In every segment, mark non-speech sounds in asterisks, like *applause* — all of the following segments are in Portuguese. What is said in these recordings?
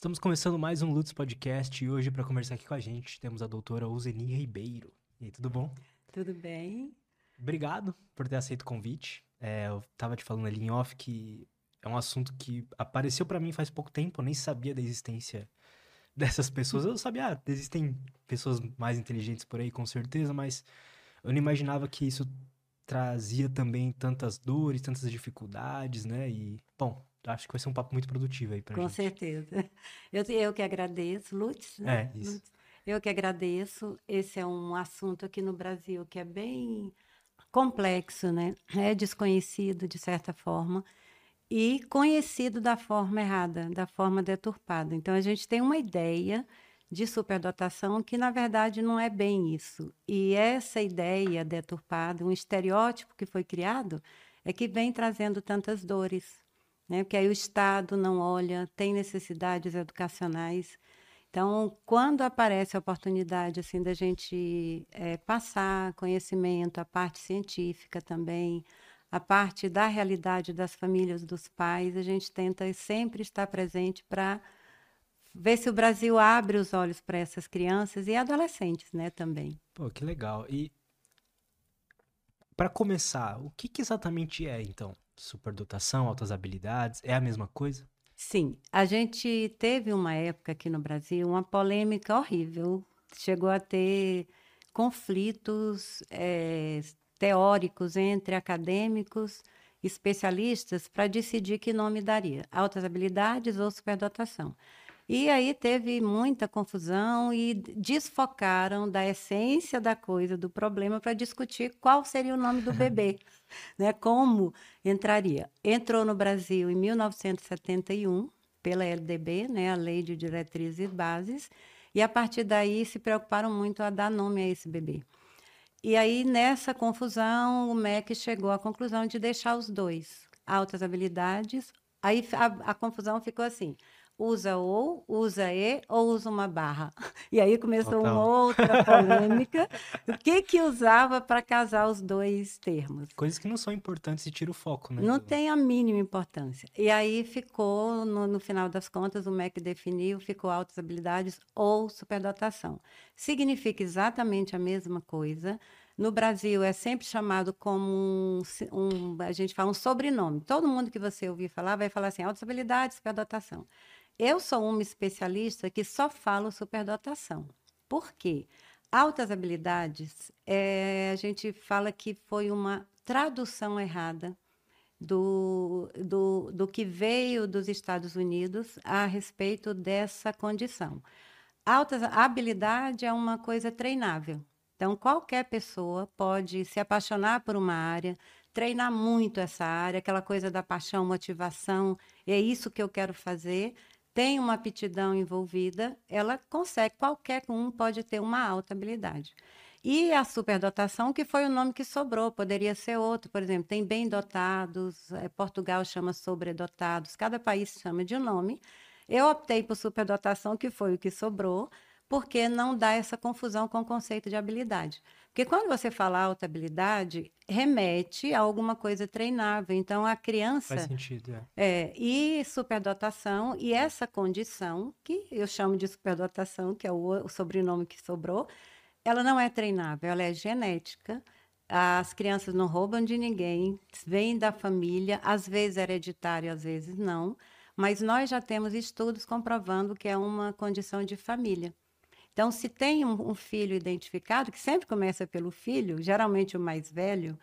Estamos começando mais um Lutz Podcast e hoje para conversar aqui com a gente temos a doutora Uzeni Ribeiro. E aí, tudo bom? Tudo bem. Obrigado por ter aceito o convite. É, eu tava te falando ali em off que é um assunto que apareceu para mim faz pouco tempo, eu nem sabia da existência dessas pessoas. Eu sabia, ah, existem pessoas mais inteligentes por aí, com certeza, mas eu não imaginava que isso trazia também tantas dores, tantas dificuldades, né? E, bom, acho que vai ser um papo muito produtivo aí pra Com gente. certeza. *laughs* Eu, eu que agradeço, Lutz, né? É, isso. Lutz. Eu que agradeço. Esse é um assunto aqui no Brasil que é bem complexo, né? É desconhecido de certa forma e conhecido da forma errada, da forma deturpada. Então a gente tem uma ideia de superdotação que na verdade não é bem isso. E essa ideia deturpada, um estereótipo que foi criado, é que vem trazendo tantas dores, né? Porque aí o Estado não olha, tem necessidades educacionais. Então, quando aparece a oportunidade assim da gente é, passar conhecimento, a parte científica também, a parte da realidade das famílias dos pais, a gente tenta sempre estar presente para ver se o Brasil abre os olhos para essas crianças e adolescentes, né, também. Pô, que legal. E para começar, o que, que exatamente é então superdotação, altas habilidades? É a mesma coisa? Sim, a gente teve uma época aqui no Brasil uma polêmica horrível. Chegou a ter conflitos é, teóricos entre acadêmicos, especialistas, para decidir que nome daria: altas habilidades ou superdotação. E aí teve muita confusão e desfocaram da essência da coisa, do problema, para discutir qual seria o nome do bebê, *laughs* né? como entraria. Entrou no Brasil em 1971, pela LDB, né? a Lei de Diretrizes e Bases, e a partir daí se preocuparam muito a dar nome a esse bebê. E aí, nessa confusão, o MEC chegou à conclusão de deixar os dois, altas habilidades. Aí a, a confusão ficou assim: usa ou, usa e ou usa uma barra. *laughs* E aí começou Total. uma outra polêmica. o que que usava para casar os dois termos? Coisas que não são importantes e tira o foco, né? Não tem a mínima importância. E aí ficou, no, no final das contas, o MEC definiu, ficou altas habilidades ou superdotação. Significa exatamente a mesma coisa. No Brasil é sempre chamado como um, um- a gente fala um sobrenome. Todo mundo que você ouvir falar vai falar assim, altas habilidades, superdotação. Eu sou uma especialista que só falo superdotação. Por quê? Altas habilidades, é, a gente fala que foi uma tradução errada do, do, do que veio dos Estados Unidos a respeito dessa condição. Alta habilidade é uma coisa treinável. Então, qualquer pessoa pode se apaixonar por uma área, treinar muito essa área, aquela coisa da paixão, motivação, é isso que eu quero fazer. Tem uma aptidão envolvida, ela consegue, qualquer um pode ter uma alta habilidade. E a superdotação, que foi o nome que sobrou, poderia ser outro, por exemplo, tem bem dotados, eh, Portugal chama sobredotados, cada país chama de um nome. Eu optei por superdotação, que foi o que sobrou, porque não dá essa confusão com o conceito de habilidade. Porque quando você fala alta habilidade, remete a alguma coisa treinável. Então, a criança. Faz sentido, é. É, e superdotação, e essa condição, que eu chamo de superdotação, que é o, o sobrenome que sobrou, ela não é treinável, ela é genética. As crianças não roubam de ninguém, vêm da família, às vezes é hereditário, às vezes não, mas nós já temos estudos comprovando que é uma condição de família. Então, se tem um, um filho identificado, que sempre começa pelo filho, geralmente o mais velho,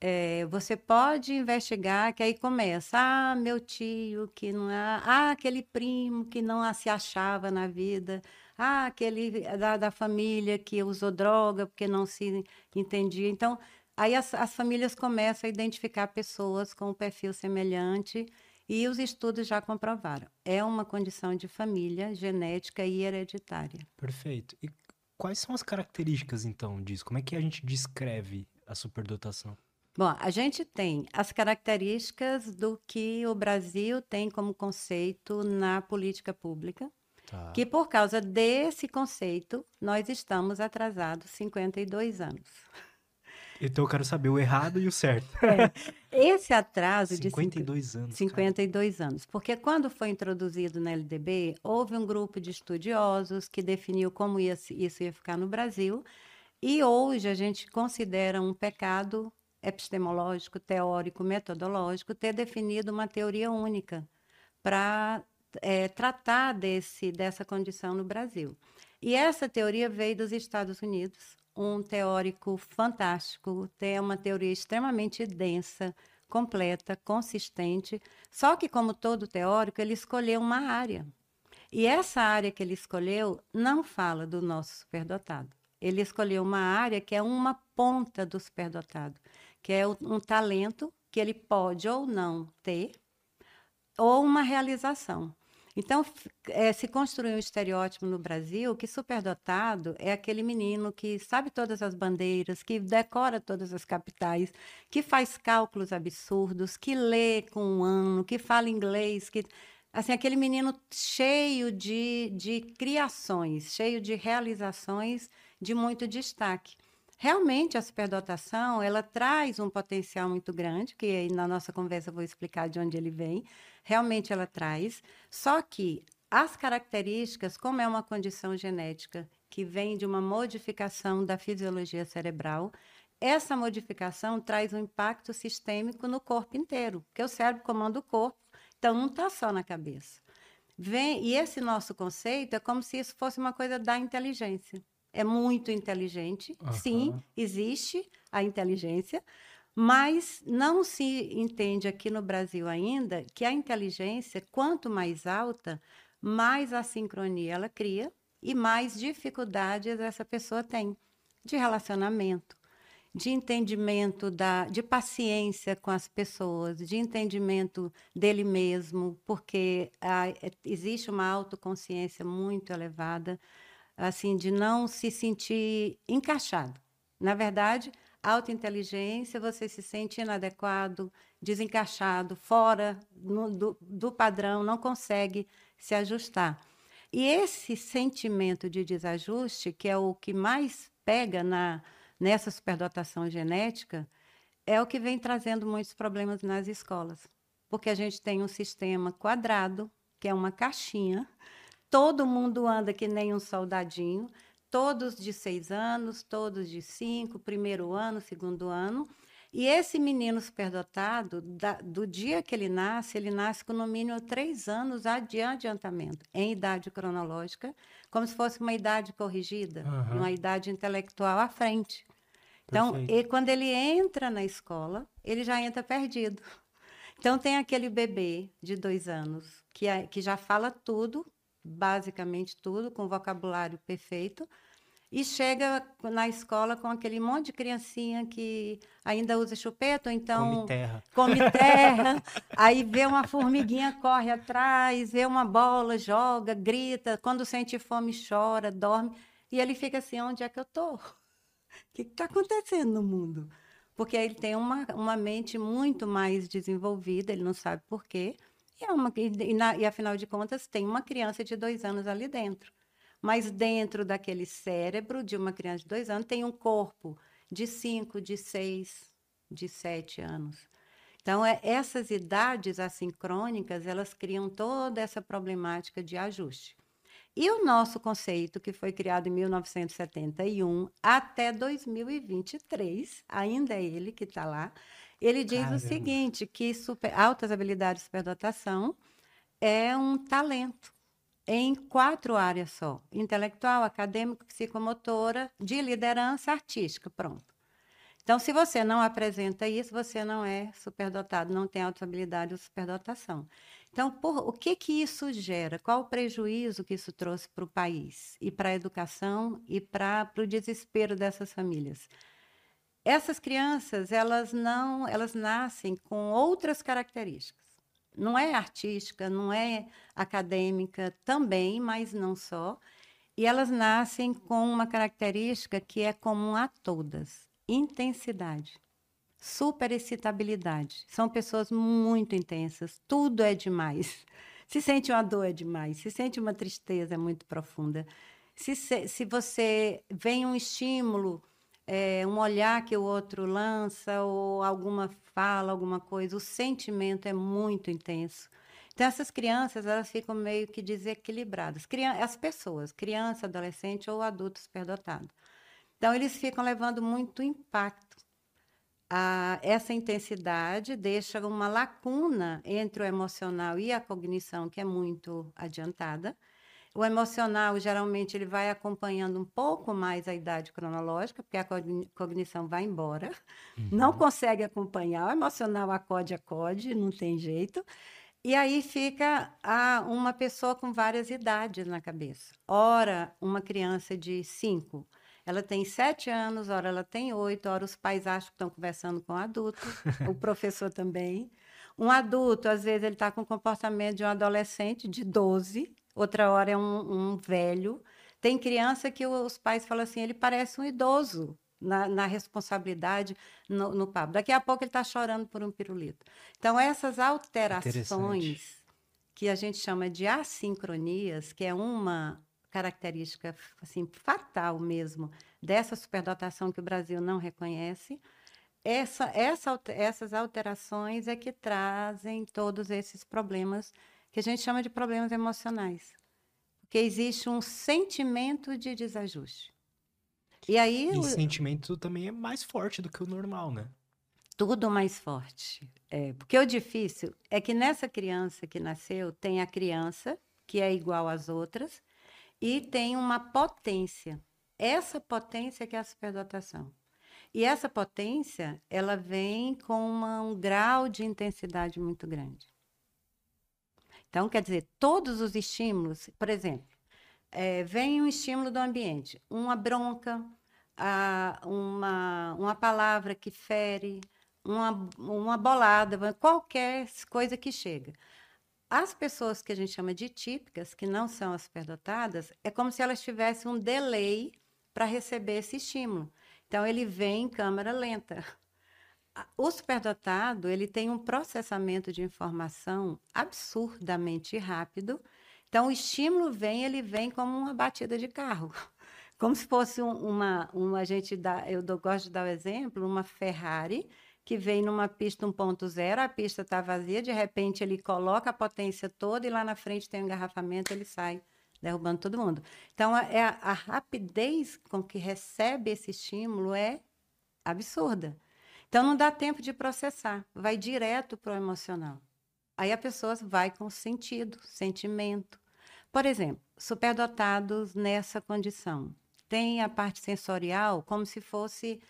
é, você pode investigar, que aí começa, ah, meu tio que não é, ah, aquele primo que não se achava na vida, ah, aquele da, da família que usou droga porque não se entendia. Então, aí as, as famílias começam a identificar pessoas com um perfil semelhante e os estudos já comprovaram. É uma condição de família, genética e hereditária. Perfeito. E quais são as características, então, disso? Como é que a gente descreve a superdotação? Bom, a gente tem as características do que o Brasil tem como conceito na política pública, Tá. que por causa desse conceito nós estamos atrasados 52 anos. Então eu quero saber o errado e o certo. É. Esse atraso 52 de anos. 52 cara. anos. Porque quando foi introduzido na LDB, houve um grupo de estudiosos que definiu como ia, isso ia ficar no Brasil. E hoje a gente considera um pecado epistemológico, teórico, metodológico ter definido uma teoria única para é, tratar desse, dessa condição no Brasil. E essa teoria veio dos Estados Unidos, um teórico fantástico, tem uma teoria extremamente densa, completa, consistente. Só que, como todo teórico, ele escolheu uma área. E essa área que ele escolheu não fala do nosso superdotado. Ele escolheu uma área que é uma ponta do superdotado, que é um talento que ele pode ou não ter, ou uma realização. Então, é, se construiu um estereótipo no Brasil que superdotado é aquele menino que sabe todas as bandeiras, que decora todas as capitais, que faz cálculos absurdos, que lê com um ano, que fala inglês, que assim aquele menino cheio de, de criações, cheio de realizações de muito destaque. Realmente a superdotação ela traz um potencial muito grande, que na nossa conversa eu vou explicar de onde ele vem, realmente ela traz, só que as características, como é uma condição genética que vem de uma modificação da fisiologia cerebral, essa modificação traz um impacto sistêmico no corpo inteiro, porque o cérebro comanda o corpo, então não está só na cabeça. Vem, e esse nosso conceito é como se isso fosse uma coisa da inteligência. É muito inteligente, uhum. sim, existe a inteligência, mas não se entende aqui no Brasil ainda que a inteligência, quanto mais alta, mais assincronia ela cria e mais dificuldades essa pessoa tem de relacionamento, de entendimento da, de paciência com as pessoas, de entendimento dele mesmo, porque é, existe uma autoconsciência muito elevada, assim, de não se sentir encaixado. Na verdade, alta inteligência, você se sente inadequado, desencaixado, fora no, do, do padrão, não consegue se ajustar. E esse sentimento de desajuste, que é o que mais pega na, nessa superdotação genética, é o que vem trazendo muitos problemas nas escolas. Porque a gente tem um sistema quadrado, que é uma caixinha, todo mundo anda que nem um soldadinho, todos de seis anos, todos de cinco, primeiro ano, segundo ano. E esse menino superdotado, da, do dia que ele nasce, ele nasce com no mínimo três anos de adiantamento em idade cronológica, como se fosse uma idade corrigida, uhum. uma idade intelectual à frente. Então, e quando ele entra na escola, ele já entra perdido. Então, tem aquele bebê de dois anos que, é, que já fala tudo, basicamente tudo, com vocabulário perfeito, e chega na escola com aquele monte de criancinha que ainda usa chupeta, então come terra, come terra *laughs* aí vê uma formiguinha, corre atrás, vê uma bola, joga, grita, quando sente fome chora, dorme, e ele fica assim, onde é que eu tô? O que está acontecendo no mundo? Porque ele tem uma, uma mente muito mais desenvolvida, ele não sabe por quê, e, é uma, e, na, e, afinal de contas, tem uma criança de dois anos ali dentro. Mas dentro daquele cérebro de uma criança de dois anos tem um corpo de cinco, de seis, de sete anos. Então, é, essas idades assincrônicas, elas criam toda essa problemática de ajuste. E o nosso conceito, que foi criado em 1971 até 2023, ainda é ele que está lá, ele diz Caramba. o seguinte, que super, altas habilidades de superdotação é um talento em quatro áreas só: intelectual, acadêmico, psicomotora, de liderança artística. Pronto. Então, se você não apresenta isso, você não é superdotado, não tem alta habilidade ou superdotação. Então, por, o que, que isso gera? Qual o prejuízo que isso trouxe para o país e para a educação e para o desespero dessas famílias? Essas crianças, elas não, elas nascem com outras características. Não é artística, não é acadêmica, também, mas não só. E elas nascem com uma característica que é comum a todas: intensidade, superexcitabilidade. São pessoas muito intensas, tudo é demais. *laughs* Se sente uma dor é demais, se sente uma tristeza é muito profunda. Se, se você vem um estímulo é, um olhar que o outro lança, ou alguma fala, alguma coisa, o sentimento é muito intenso. Então, essas crianças, elas ficam meio que desequilibradas. As pessoas, criança, adolescente ou adulto superdotado. Então, eles ficam levando muito impacto. Ah, essa intensidade deixa uma lacuna entre o emocional e a cognição, que é muito adiantada. O emocional, geralmente, ele vai acompanhando um pouco mais a idade cronológica, porque a cognição vai embora, uhum. não consegue acompanhar, o emocional acode, acode, não tem jeito. E aí fica a, uma pessoa com várias idades na cabeça. Ora, uma criança de 5, ela tem 7 anos, ora ela tem 8, ora os pais acham que estão conversando com um adulto, o *laughs* professor também. Um adulto, às vezes, ele está com o comportamento de um adolescente de 12, outra hora é um, um velho. Tem criança que os pais falam assim, ele parece um idoso na, na responsabilidade no, no papo. Daqui a pouco ele está chorando por um pirulito. Então, essas alterações que a gente chama de assincronias, que é uma característica assim fatal mesmo dessa superdotação que o Brasil não reconhece, essa, essa, essas alterações é que trazem todos esses problemas que a gente chama de problemas emocionais. Porque existe um sentimento de desajuste. E aí. E o sentimento também é mais forte do que o normal, né? Tudo mais forte. É, porque o difícil é que nessa criança que nasceu, tem a criança, que é igual às outras, e tem uma potência. Essa potência que é a superdotação. E essa potência, ela vem com uma, um grau de intensidade muito grande. Então, quer dizer, todos os estímulos, por exemplo, é, vem um estímulo do ambiente, uma bronca, a, uma, uma palavra que fere, uma, uma bolada, qualquer coisa que chega. As pessoas que a gente chama de típicas, que não são as superdotadas, é como se elas tivessem um delay para receber esse estímulo. Então, ele vem em câmera lenta. O superdotado, ele tem um processamento de informação absurdamente rápido. Então, o estímulo vem, ele vem como uma batida de carro *laughs* como se fosse uma, uma a gente dá, eu gosto de dar o exemplo, uma Ferrari que vem numa pista 1.0, a pista está vazia, de repente ele coloca a potência toda e lá na frente tem um engarrafamento, ele sai derrubando todo mundo. Então, é a, a rapidez com que recebe esse estímulo é absurda. Então, não dá tempo de processar, vai direto para o emocional. Aí a pessoa vai com sentido, sentimento. Por exemplo, superdotados nessa condição tem a parte sensorial como se fosse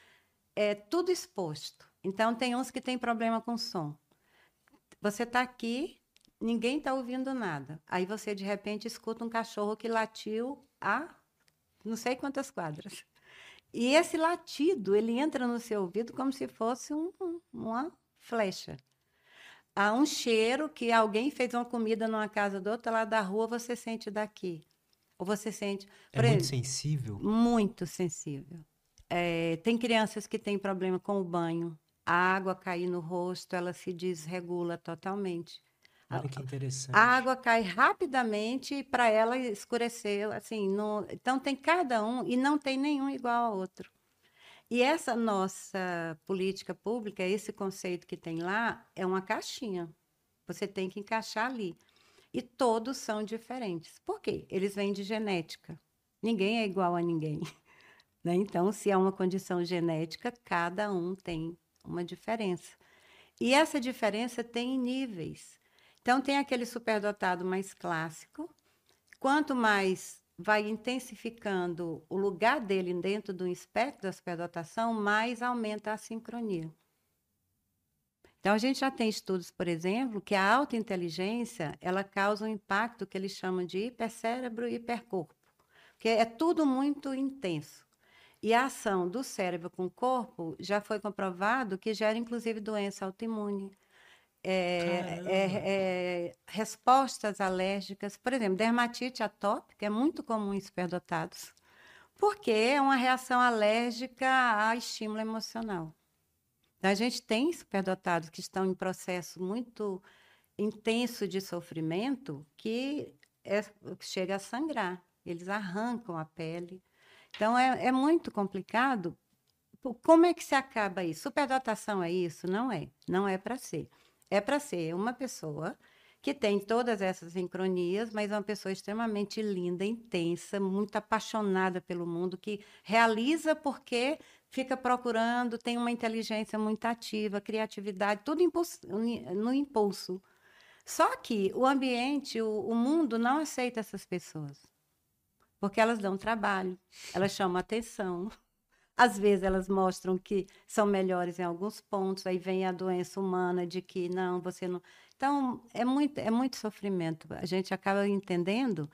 é, tudo exposto. Então, tem uns que têm problema com som. Você está aqui, ninguém está ouvindo nada. Aí você, de repente, escuta um cachorro que latiu a não sei quantas quadras. E esse latido, ele entra no seu ouvido como se fosse um, uma flecha. Há um cheiro que alguém fez uma comida numa casa do outro lado da rua, você sente daqui. Ou você sente. É muito sensível? Muito sensível. É, tem crianças que têm problema com o banho. A água cair no rosto, ela se desregula totalmente. Olha que interessante. A água cai rapidamente para ela escurecer, assim, então tem cada um e não tem nenhum igual ao outro. E essa nossa política pública, esse conceito que tem lá, é uma caixinha. Você tem que encaixar ali. E todos são diferentes. Por quê? Eles vêm de genética. Ninguém é igual a ninguém. *laughs* Né? Então, se é uma condição genética, cada um tem uma diferença. E essa diferença tem níveis. Então, tem aquele superdotado mais clássico. Quanto mais vai intensificando o lugar dele dentro do espectro da superdotação, mais aumenta a sincronia. Então, a gente já tem estudos, por exemplo, que a alta inteligência ela causa um impacto que eles chamam de hipercérebro e hipercorpo, que é tudo muito intenso. E a ação do cérebro com o corpo já foi comprovado que gera, inclusive, doença autoimune, é, é, é, respostas alérgicas, por exemplo, dermatite atópica é muito comum em superdotados, porque é uma reação alérgica a estímulo emocional. A gente tem superdotados que estão em processo muito intenso de sofrimento que é, chega a sangrar, eles arrancam a pele. Então, é, é muito complicado como é que se acaba isso? Superdotação é isso? Não é. Não é para ser. É para ser uma pessoa que tem todas essas sincronias, mas é uma pessoa extremamente linda, intensa, muito apaixonada pelo mundo, que realiza porque fica procurando, tem uma inteligência muito ativa, criatividade, tudo impulso, no impulso. Só que o ambiente, o, o mundo não aceita essas pessoas. Porque elas dão trabalho, elas chamam atenção. Às vezes elas mostram que são melhores em alguns pontos, aí vem a doença humana de que não, você não. Então, é muito, é muito sofrimento. A gente acaba entendendo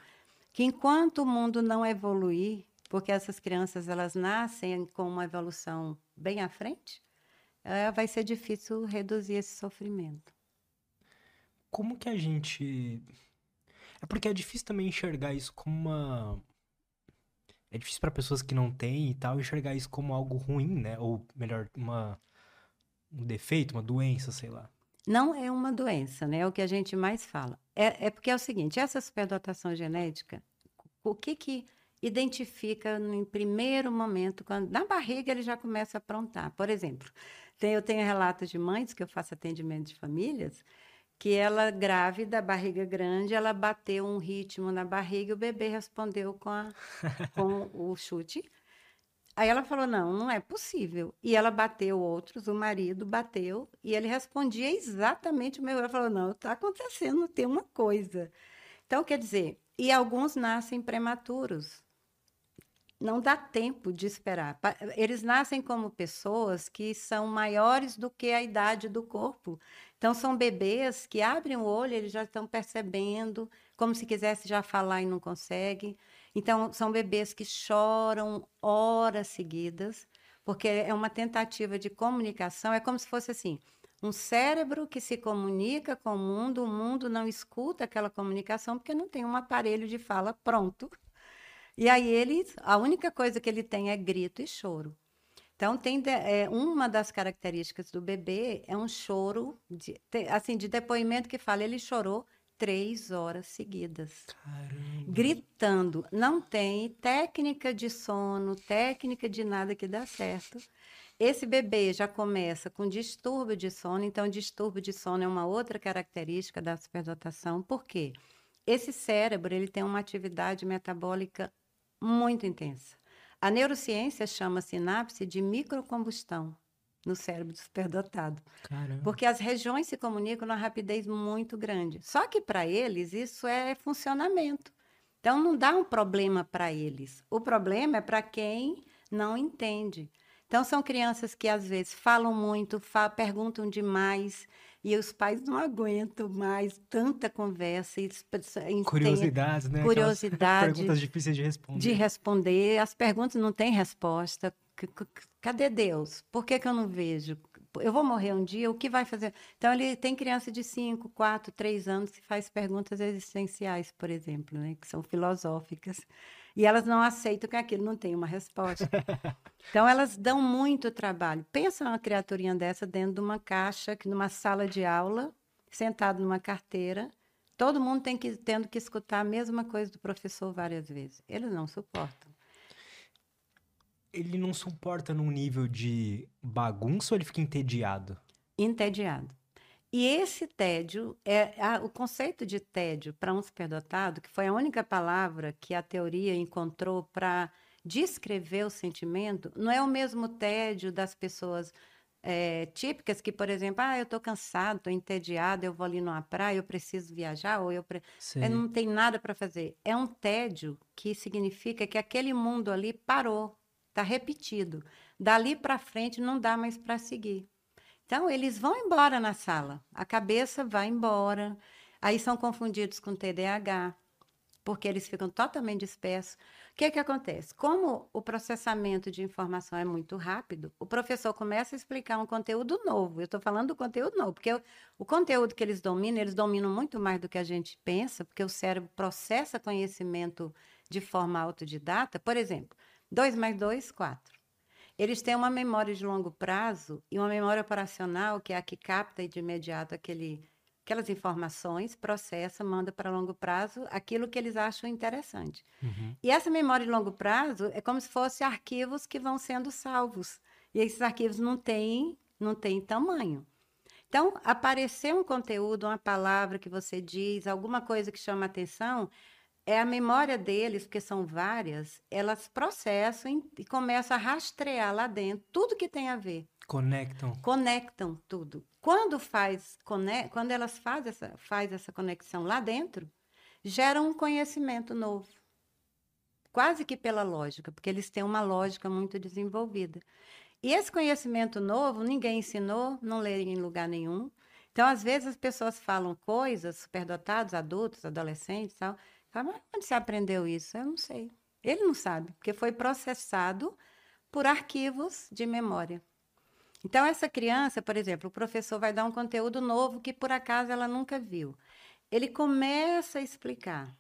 que enquanto o mundo não evoluir, porque essas crianças elas nascem com uma evolução bem à frente, é, vai ser difícil reduzir esse sofrimento como que a gente. É porque é difícil também enxergar isso como uma. É difícil para pessoas que não têm e tal enxergar isso como algo ruim, né? Ou melhor, uma um defeito, uma doença, sei lá. Não é uma doença, né? É o que a gente mais fala. É, é porque é o seguinte, essa superdotação genética, o que que identifica no primeiro momento, quando na barriga ele já começa a aprontar. Por exemplo, tem, eu tenho relatos de mães que eu faço atendimento de famílias, que ela, grávida, barriga grande, ela bateu um ritmo na barriga e o bebê respondeu com, a, *laughs* com o chute. Aí ela falou: não, não é possível. E ela bateu outros, o marido bateu, e ele respondia exatamente o meu. Ela falou: não, está acontecendo, tem uma coisa. Então, quer dizer, e alguns nascem prematuros. Não dá tempo de esperar. Eles nascem como pessoas que são maiores do que a idade do corpo. Então, são bebês que abrem o olho, eles já estão percebendo, como se quisesse já falar e não consegue. Então, são bebês que choram horas seguidas, porque é uma tentativa de comunicação, é como se fosse assim, um cérebro que se comunica com o mundo, o mundo não escuta aquela comunicação porque não tem um aparelho de fala pronto. E aí ele, a única coisa que ele tem é grito e choro. Então, tem de, é, uma das características do bebê é um choro, de, assim, de depoimento que fala, ele chorou três horas seguidas. Caramba. Gritando. Não tem técnica de sono, técnica de nada que dá certo. Esse bebê já começa com distúrbio de sono, então distúrbio de sono é uma outra característica da superdotação. Por quê? Esse cérebro ele tem uma atividade metabólica muito intensa. A neurociência chama sinapse de microcombustão no cérebro superdotado. Caramba. Porque as regiões se comunicam numa rapidez muito grande. Só que para eles isso é funcionamento. Então não dá um problema para eles. O problema é para quem não entende. Então são crianças que às vezes falam muito, perguntam demais e os pais não aguentam mais tanta conversa. E Curiosidades, né? Curiosidade. perguntas difíceis de responder. De responder. As perguntas não têm resposta. Cadê Deus? Por que, que eu não vejo? Eu vou morrer um dia, o que vai fazer? Então, ele tem criança de 5, 4, 3 anos que faz perguntas existenciais, por exemplo, né? que são filosóficas. E elas não aceitam que aquilo não tem uma resposta. *laughs* Então, elas dão muito trabalho. Pensa uma criaturinha dessa dentro de uma caixa, numa sala de aula, sentado numa carteira, todo mundo tem que, tendo que escutar a mesma coisa do professor várias vezes. Eles não suportam. Ele não suporta num nível de bagunça ou ele fica entediado? Entediado. E esse tédio, é a, o conceito de tédio para um superdotado, que foi a única palavra que a teoria encontrou para descrever o sentimento, não é o mesmo tédio das pessoas é, típicas que, por exemplo, ah, eu estou cansado, estou entediado, eu vou ali numa praia, eu preciso viajar, ou eu, pre... eu não tenho nada para fazer. É um tédio que significa que aquele mundo ali parou, está repetido. Dali para frente não dá mais para seguir. Então, eles vão embora na sala, a cabeça vai embora, aí são confundidos com TDAH, porque eles ficam totalmente dispersos. O que, que acontece? Como o processamento de informação é muito rápido, o professor começa a explicar um conteúdo novo. Eu estou falando do conteúdo novo, porque o, o, conteúdo que eles dominam, eles dominam muito mais do que a gente pensa, porque o cérebro processa conhecimento de forma autodidata. Por exemplo, 2 mais 2, 4. Eles têm uma memória de longo prazo e uma memória operacional, que é a que capta de imediato aquele, aquelas informações, processa, manda para longo prazo aquilo que eles acham interessante. Uhum. E essa memória de longo prazo é como se fossem arquivos que vão sendo salvos. E esses arquivos não têm, não têm tamanho. Então, aparecer um conteúdo, uma palavra que você diz, alguma coisa que chama atenção, é a memória deles, porque são várias, elas processam e começam a rastrear lá dentro tudo que tem a ver. Conectam. Conectam tudo. Quando faz, quando elas fazem essa, faz essa conexão lá dentro, gera um conhecimento novo. Quase que pela lógica, porque eles têm uma lógica muito desenvolvida. E esse conhecimento novo, ninguém ensinou, não leram em lugar nenhum. Então, às vezes, as pessoas falam coisas, superdotados, adultos, adolescentes, tal. Mas onde você aprendeu isso? Eu não sei. Ele não sabe, porque foi processado por arquivos de memória. Então, essa criança, por exemplo, o professor vai dar um conteúdo novo que por acaso ela nunca viu. Ele começa a explicar.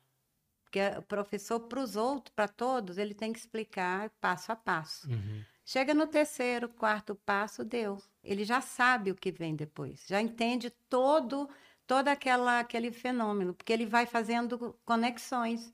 Porque o professor, para os outros, para todos, ele tem que explicar passo a passo. Uhum. Chega no terceiro, quarto passo, deu. Ele já sabe o que vem depois, já entende todo todo aquela, aquele fenômeno, porque ele vai fazendo conexões.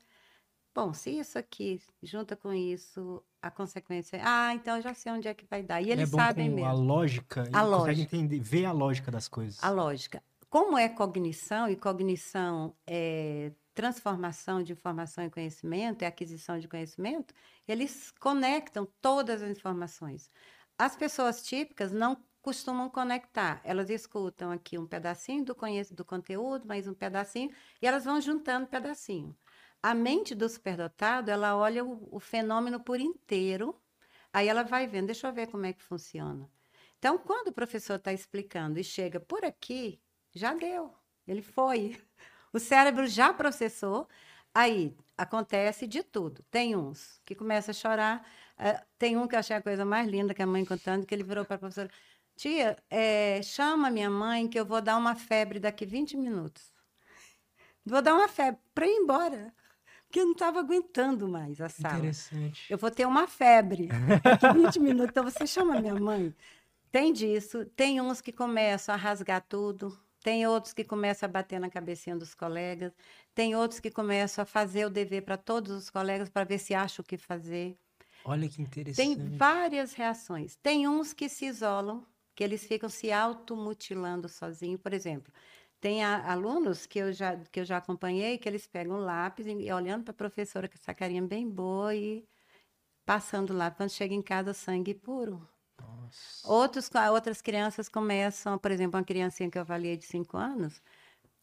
Bom, se isso aqui junta com isso, a consequência. Ah, então eu já sei onde é que vai dar. E eles é sabem mesmo. A lógica, a lógica. consegue entender, ver a lógica das coisas. A lógica. Como é cognição, e cognição é transformação de informação em conhecimento, é aquisição de conhecimento, eles conectam todas as informações. As pessoas típicas não costumam conectar. Elas escutam aqui um pedacinho do, do conteúdo, mais um pedacinho, e elas vão juntando pedacinho. A mente do superdotado, ela olha o, o fenômeno por inteiro, aí ela vai vendo, deixa eu ver como é que funciona. Então, quando o professor está explicando e chega por aqui, já deu, ele foi. *laughs* O cérebro já processou, aí acontece de tudo. Tem uns que começam a chorar, uh, tem um que eu achei a coisa mais linda que a mãe contando, que ele virou para a professora, tia, é, chama minha mãe que eu vou dar uma febre daqui 20 minutos. Vou dar uma febre para ir embora porque eu não estava aguentando mais a sala. Interessante. Eu vou ter uma febre daqui 20 minutos, então você chama minha mãe. Tem disso, tem uns que começam a rasgar tudo, tem outros que começam a bater na cabecinha dos colegas, tem outros que começam a fazer o dever para todos os colegas para ver se acham o que fazer. Olha que interessante. Tem várias reações. Tem uns que se isolam, que eles ficam se automutilando sozinhos. Por exemplo, tem a, alunos que eu, já, que eu já acompanhei que eles pegam um lápis e, e olhando para a professora com essa carinha bem boa e passando lá. Quando chega em casa, sangue puro. Nossa. Outros, outras crianças começam, por exemplo, uma criancinha que eu avaliei de 5 anos,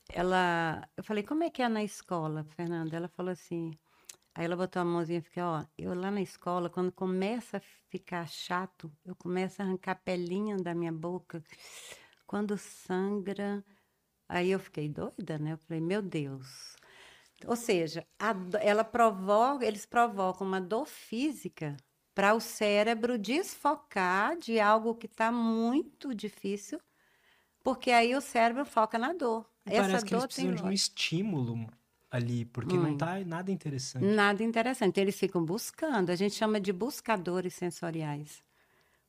ela, eu falei, como é que é na escola, Fernanda? Ela falou assim, aí ela botou a mãozinha e ficou, ó, eu lá na escola, quando começa a ficar chato, eu começo a arrancar pelinha da minha boca. Quando sangra, Aí eu fiquei doida, né? Eu falei, meu Deus. Ou seja, a, ela provoca, eles provocam uma dor física para o cérebro desfocar de algo que está muito difícil, porque aí o cérebro foca na dor. Essa Parece que dor eles precisam de um estímulo ali, porque não está nada interessante. Nada interessante. Eles ficam buscando. A gente chama de buscadores sensoriais.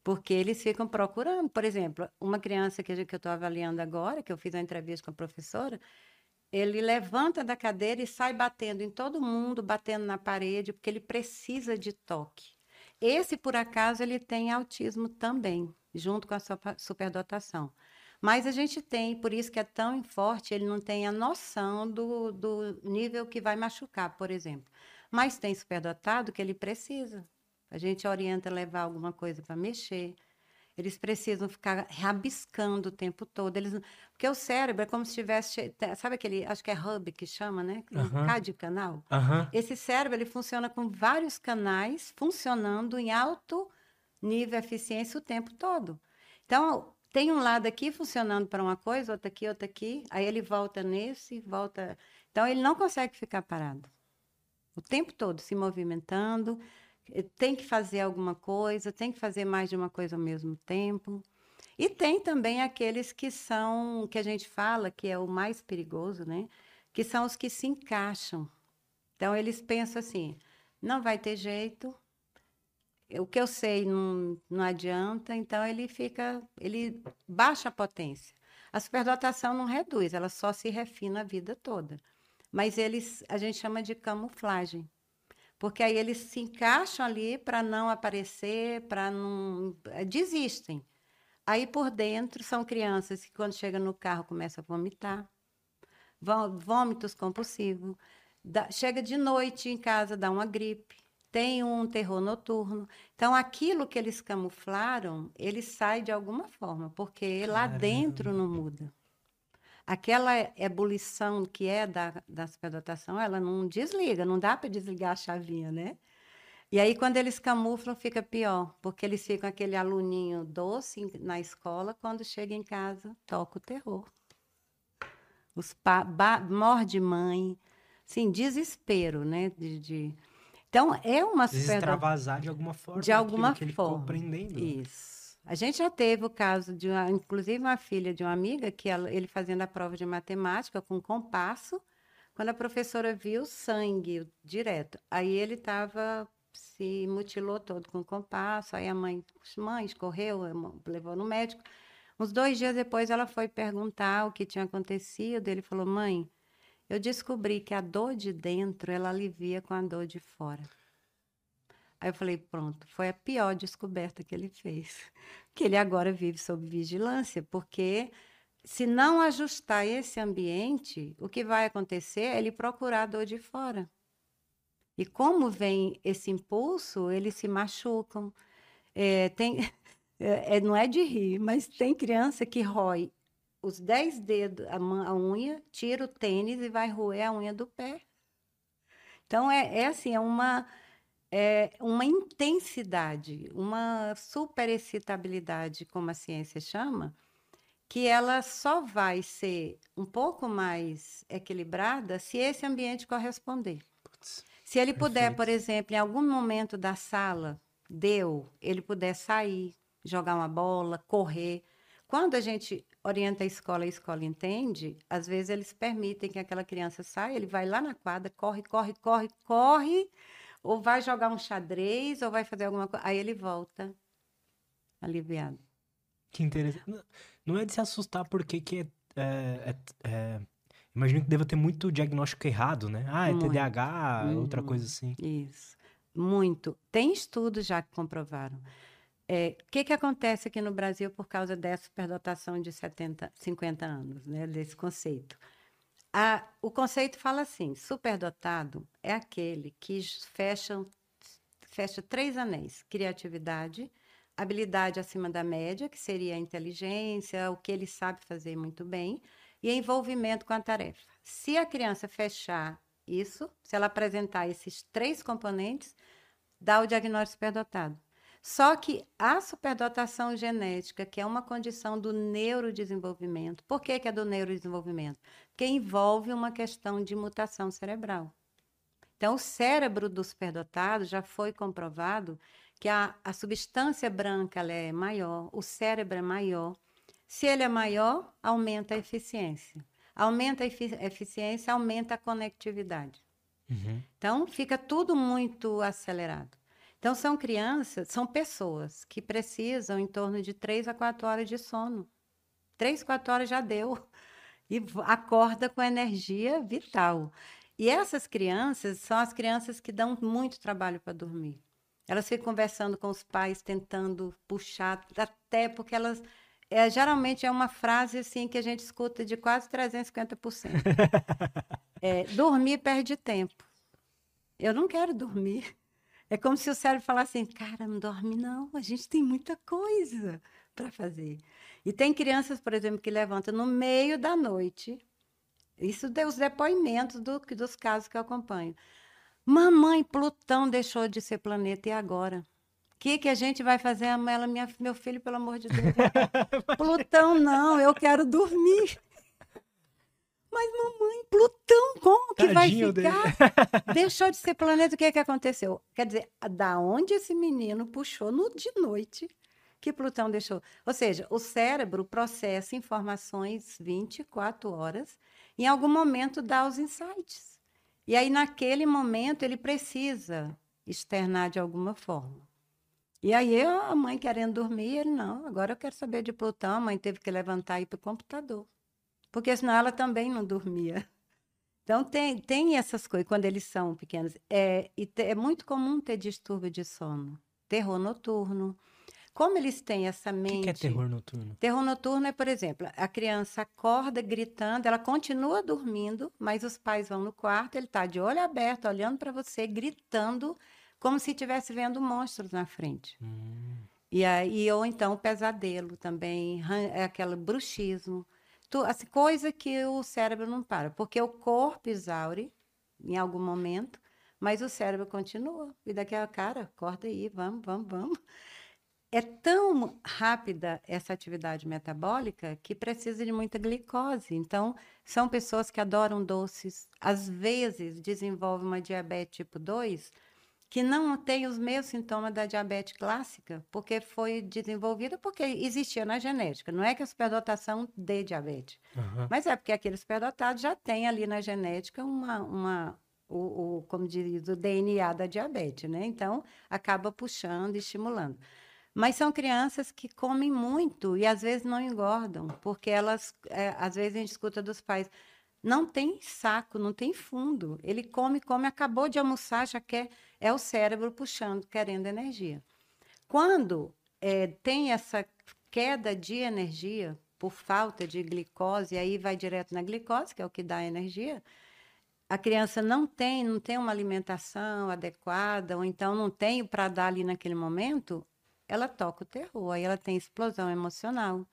Porque eles ficam procurando. Por exemplo, uma criança que, que eu estou avaliando agora, que eu fiz a entrevista com a professora, ele levanta da cadeira e sai batendo em todo mundo, batendo na parede, porque ele precisa de toque. Esse, por acaso, ele tem autismo também, junto com a sua superdotação. Mas a gente tem, por isso que é tão forte, ele não tem a noção do, do nível que vai machucar, por exemplo. Mas tem superdotado que ele precisa. A gente orienta a levar alguma coisa para mexer. Eles precisam ficar rabiscando o tempo todo. Eles, porque o cérebro é como se tivesse, sabe aquele, acho que é hub que chama, né? Um de canal. Esse cérebro ele funciona com vários canais funcionando em alto nível de eficiência o tempo todo. Então, tem um lado aqui funcionando para uma coisa, outro aqui, outro aqui, aí ele volta nesse, volta. Então, ele não consegue ficar parado. O tempo todo se movimentando, eh, tem que fazer alguma coisa, tem que fazer mais de uma coisa ao mesmo tempo. E tem também aqueles que são, que a gente fala que é o mais perigoso, né? Que são os que se encaixam. Então, eles pensam assim: não vai ter jeito, o que eu sei não, não adianta, então ele fica, ele baixa a potência. A superdotação não reduz, ela só se refina a vida toda. Mas eles, a gente chama de camuflagem. Porque aí eles se encaixam ali para não aparecer, para não. eh, Desistem. Aí por dentro são crianças que, quando chega no carro, começam a vomitar, vômitos compulsivos. Chega de noite em casa, dá uma gripe, tem um terror noturno. Então, aquilo que eles camuflaram, ele sai de alguma forma, porque lá dentro não muda. Aquela ebulição que é da, da superdotação, ela não desliga, não dá para desligar a chavinha, né? E aí, quando eles camuflam, fica pior, porque eles ficam aquele aluninho doce na escola, quando chega em casa, toca o terror. Os pa morde mãe, sim, desespero, né? De, de- Então, é uma super extravasar de alguma forma. de alguma que ele forma. ficou aprendendo. Isso. A gente já teve o caso de, uma, inclusive, uma filha de uma amiga que ela- ele fazendo a prova de matemática com compasso, quando a professora viu sangue direto, aí ele estava se mutilou todo com compasso, aí a mãe, mãe escorreu, levou no médico. Uns dois dias depois ela foi perguntar o que tinha acontecido, ele falou, mãe, eu descobri que a dor de dentro ela alivia com a dor de fora. Aí eu falei, pronto, foi a pior descoberta que ele fez. *laughs* Que ele agora vive sob vigilância, porque se não ajustar esse ambiente, o que vai acontecer é ele procurar a dor de fora. E como vem esse impulso, eles se machucam. É, tem, *laughs* é, é, não é de rir, mas tem criança que rói os dez dedos, a, a unha, tira o tênis e vai roer a unha do pé. Então, é, é assim, é uma, é uma intensidade, uma superexcitabilidade, como a ciência chama, que ela só vai ser um pouco mais equilibrada se esse ambiente corresponder. Putz. Se ele puder, Perfeito. por exemplo, em algum momento da sala, deu, ele puder sair, jogar uma bola, correr. Quando a gente orienta a escola, a escola entende, às vezes eles permitem que aquela criança saia, ele vai lá na quadra, corre, corre, corre, corre, ou vai jogar um xadrez, ou vai fazer alguma coisa. Aí ele volta aliviado. Que interessante. Não- é de se assustar porque que é, é- é- é- Imagino que deva ter muito diagnóstico errado, né? Ah, é Muito. TDAH, outra Uhum. coisa assim. Isso. Muito. Tem estudos já que comprovaram. É, O que, que acontece aqui no Brasil por causa dessa superdotação de 70, 50 anos, né? Desse conceito? A- o conceito fala assim: superdotado é aquele que fecha, fecha três anéis: criatividade, habilidade acima da média, que seria a inteligência, o que ele sabe fazer muito bem, e envolvimento com a tarefa. Se a criança fechar isso, se ela apresentar esses três componentes, dá o diagnóstico superdotado. Só que a superdotação genética, que é uma condição do neurodesenvolvimento, por que, que é do neurodesenvolvimento? Porque envolve uma questão de mutação cerebral. Então, o cérebro do superdotado já foi comprovado que a, a substância branca é maior, o cérebro é maior. Se ele é maior, aumenta a eficiência. Aumenta a efi- eficiência, aumenta a conectividade. Uhum. Então, fica tudo muito acelerado. Então, são crianças, são pessoas que precisam em torno de três a quatro horas de sono. Três, quatro horas já deu. *laughs* E acorda com energia vital. E essas crianças são as crianças que dão muito trabalho para dormir. Elas ficam conversando com os pais, tentando puxar, até porque elas. É, geralmente é uma frase assim que a gente escuta de quase 350%. *laughs* É, dormir perde tempo. Eu não quero dormir. É como se o cérebro falasse assim, cara, não dorme não, a gente tem muita coisa para fazer. E tem crianças, por exemplo, que levantam no meio da noite, isso deu os depoimentos do- dos casos que eu acompanho. Mamãe, Plutão deixou de ser planeta, e agora? O que, que a gente vai fazer? Ela, minha, meu filho, pelo amor de Deus. *laughs* Plutão não, eu quero dormir. Mas, mamãe, Plutão, como que vai Tadinho dele. ficar? *laughs* Deixou de ser planeta, o que, que aconteceu? Quer dizer, da onde esse menino puxou no, de noite que Plutão deixou? Ou seja, o cérebro processa informações 24 horas, em algum momento dá os insights. E aí, naquele momento, ele precisa externar de alguma forma. E aí, eu, a mãe querendo dormir, ele, não, agora eu quero saber de Plutão. A mãe teve que levantar e ir para o computador. Porque senão ela também não dormia. *laughs* Então, tem, tem essas coisas quando eles são pequenos. É, e te, é muito comum ter distúrbio de sono, terror noturno. Como eles têm essa mente. O que, é terror noturno? Terror noturno é, por exemplo, a criança acorda gritando, ela continua dormindo, mas os pais vão no quarto, ele está de olho aberto, olhando para você, gritando, como se estivesse vendo monstros na frente. Hum. E aí, ou então o pesadelo também, é aquele bruxismo. Tu, assim, coisa que o cérebro não para, porque o corpo exaure em algum momento, mas o cérebro continua. E daqui a cara, acorda aí, vamos, vamos, vamos. É tão rápida essa atividade metabólica que precisa de muita glicose. Então, são pessoas que adoram doces, às vezes desenvolvem uma diabetes tipo 2, que não tem os mesmos sintomas da diabetes clássica, porque foi desenvolvida porque existia na genética. Não é que a superdotação dê diabetes, uhum. mas é porque aquele superdotado já tem ali na genética uma, uma o, o, como diz, o DNA da diabetes, né? Então, acaba puxando e estimulando. Mas são crianças que comem muito e às vezes não engordam, porque elas, é, às vezes a gente escuta dos pais, não tem saco, não tem fundo. Ele come, come, acabou de almoçar, já quer. É o cérebro puxando, querendo energia. Quando é, tem essa queda de energia por falta de glicose, e aí vai direto na glicose, que é o que dá energia, a criança não tem, não tem uma alimentação adequada, ou então não tem para dar ali naquele momento, ela toca o terror, aí ela tem explosão emocional,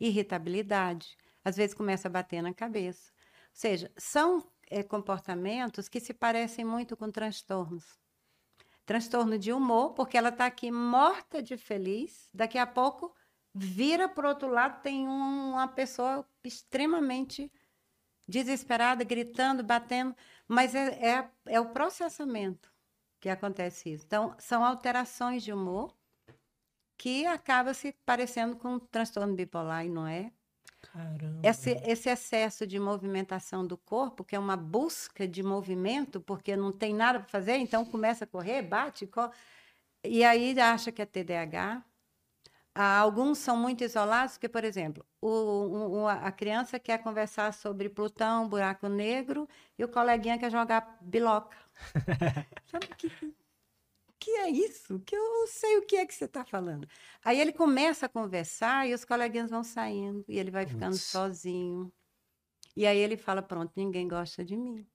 irritabilidade, às vezes começa a bater na cabeça seja, são é, comportamentos que se parecem muito com transtornos. Transtorno de humor, porque ela está aqui morta de feliz, daqui a pouco vira para o outro lado, tem um, uma pessoa extremamente desesperada, gritando, batendo, mas é, é, é o processamento que acontece isso. Então, são alterações de humor que acaba se parecendo com um transtorno bipolar e não é. Esse, esse, excesso de movimentação do corpo, que é uma busca de movimento, porque não tem nada para fazer, então começa a correr, bate, corre, e aí acha que é TDAH. Ah, alguns são muito isolados, porque, por exemplo, o, o, a criança quer conversar sobre Plutão, buraco negro, e o coleguinha quer jogar biloca. *laughs* Sabe que que é isso? Que eu sei o que é que você está falando. Aí ele começa a conversar e os coleguinhas vão saindo e ele vai ficando sozinho. E aí ele fala: pronto, ninguém gosta de mim.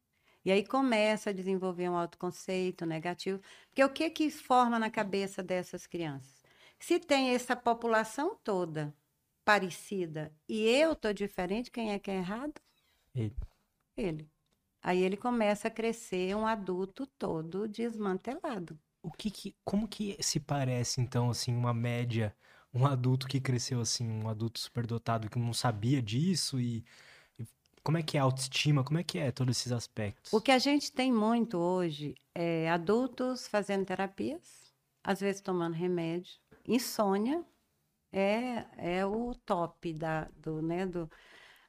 E aí começa a desenvolver um autoconceito negativo. Porque o que que forma na cabeça dessas crianças? Se tem essa população toda parecida e eu tô diferente, quem é que é errado? Ele. Ele. Aí ele começa a crescer um adulto todo desmantelado o que, que como que se parece então assim uma média um adulto que cresceu assim um adulto superdotado que não sabia disso e, e como é que é a autoestima? Como é que é todos esses aspectos? O que a gente tem muito hoje é adultos fazendo terapias às vezes tomando remédio. Insônia é é o top da do né do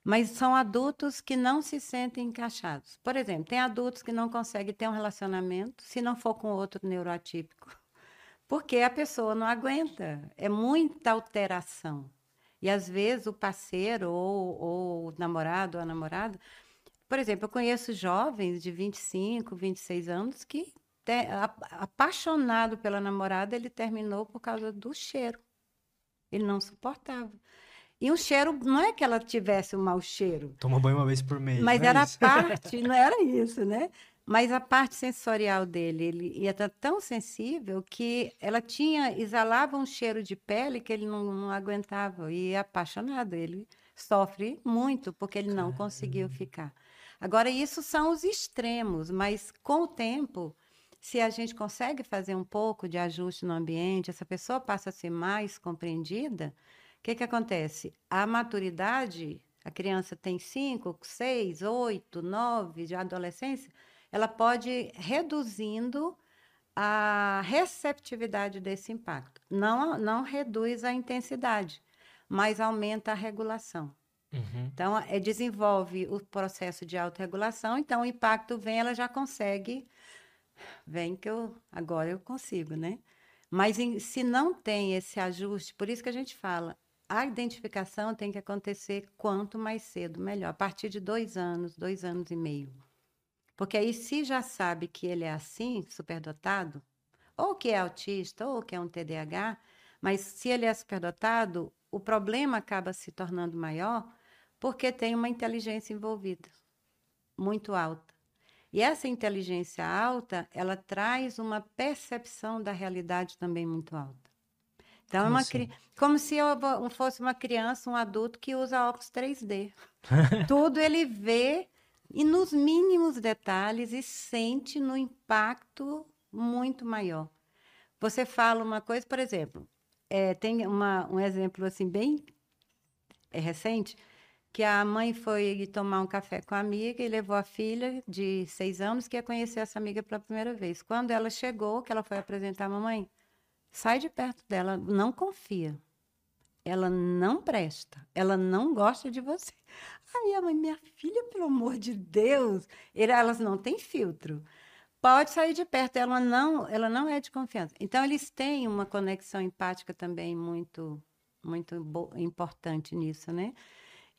mas são adultos que não se sentem encaixados. Por exemplo, tem adultos que não conseguem ter um relacionamento se não for com outro neuroatípico, *laughs* porque a pessoa não aguenta, é muita alteração. E às vezes o parceiro ou, ou o namorado ou a namorada. Por exemplo, eu conheço jovens de 25, 26 anos que, te, apaixonado pela namorada, ele terminou por causa do cheiro. Ele não suportava. E um cheiro, não é que ela tivesse um mau cheiro. Toma banho uma vez por mês. Mas é era isso? parte, *laughs* não era isso, né? Mas a parte sensorial dele, ele ia estar tão sensível que ela tinha, exalava um cheiro de pele que ele não, não aguentava. E apaixonado, ele sofre muito porque ele não Caramba. conseguiu ficar. Agora, isso são os extremos, mas com o tempo, se a gente consegue fazer um pouco de ajuste no ambiente, essa pessoa passa a ser mais compreendida, o que, que acontece? A maturidade, a criança tem 5, 6, 8, 9, de adolescência, ela pode reduzindo a receptividade desse impacto. Não, não reduz a intensidade, mas aumenta a regulação. Uhum. Então, é, desenvolve o processo de autorregulação, então o impacto vem, ela já consegue. Vem que eu agora eu consigo, né? Mas em, se não tem esse ajuste, por isso que a gente fala, a identificação tem que acontecer quanto mais cedo, melhor. A partir de dois anos, dois anos e meio. Porque aí, se já sabe que ele é assim, superdotado, ou que é autista, ou que é um TDAH, mas se ele é superdotado, o problema acaba se tornando maior porque tem uma inteligência envolvida muito alta. E essa inteligência alta, ela traz uma percepção da realidade também muito alta. Então, é como, é uma, assim? como se eu fosse uma criança, um adulto que usa óculos 3D. *laughs* Tudo ele vê e nos mínimos detalhes e sente no impacto muito maior. Você fala uma coisa, por exemplo, é, tem uma, um exemplo assim bem é, recente que a mãe foi tomar um café com a amiga e levou a filha de seis anos que ia conhecer essa amiga pela primeira vez. Quando ela chegou, que ela foi apresentar a mamãe, sai de perto dela, não confia. Ela não presta, ela não gosta de você. Aí a mãe, minha filha, pelo amor de Deus, elas não têm filtro. Pode sair de perto, ela não, ela não é de confiança. Então eles têm uma conexão empática também muito, muito importante nisso, né?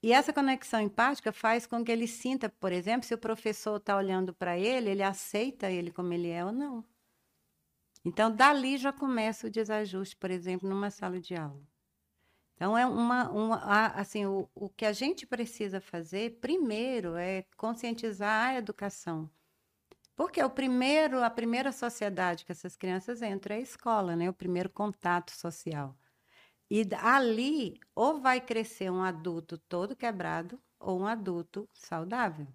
E essa conexão empática faz com que ele sinta, por exemplo, se o professor está olhando para ele, ele aceita ele como ele é ou não. Então, dali já começa o desajuste, por exemplo, numa sala de aula. Então, é uma, uma assim, o, o que a gente precisa fazer, primeiro, é conscientizar a educação. Porque o primeiro, a primeira sociedade que essas crianças entram é a escola, né? O primeiro contato social. E ali, ou vai crescer um adulto todo quebrado, ou um adulto saudável.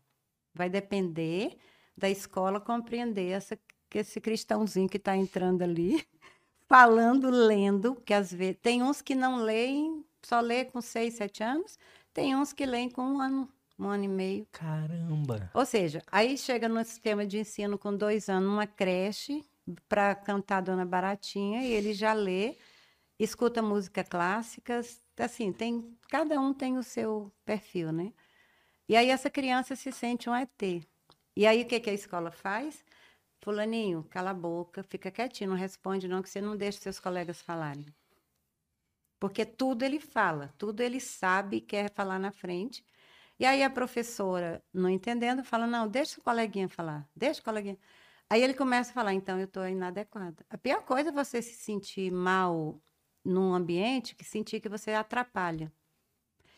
Vai depender da escola compreender essa, que esse cristãozinho que está entrando ali, *laughs* falando, lendo, que às vezes tem uns que não leem, só lê com seis, sete anos, tem uns que leem com um ano, um ano e meio. Caramba! Ou seja, aí chega no sistema de ensino com dois anos, uma creche, para cantar Dona Baratinha, e ele já lê escuta música clássica, assim, tem cada um tem o seu perfil, né? E aí essa criança se sente um ET. E aí o que, que a escola faz? Fulaninho, cala a boca, fica quietinho, não responde não, que você não deixa seus colegas falarem. Porque tudo ele fala, tudo ele sabe, quer falar na frente. E aí a professora, não entendendo, fala: não, deixa o coleguinha falar, deixa o coleguinha. Aí ele começa a falar: então eu estou inadequada. A pior coisa é você se sentir mal num ambiente que sentir que você atrapalha.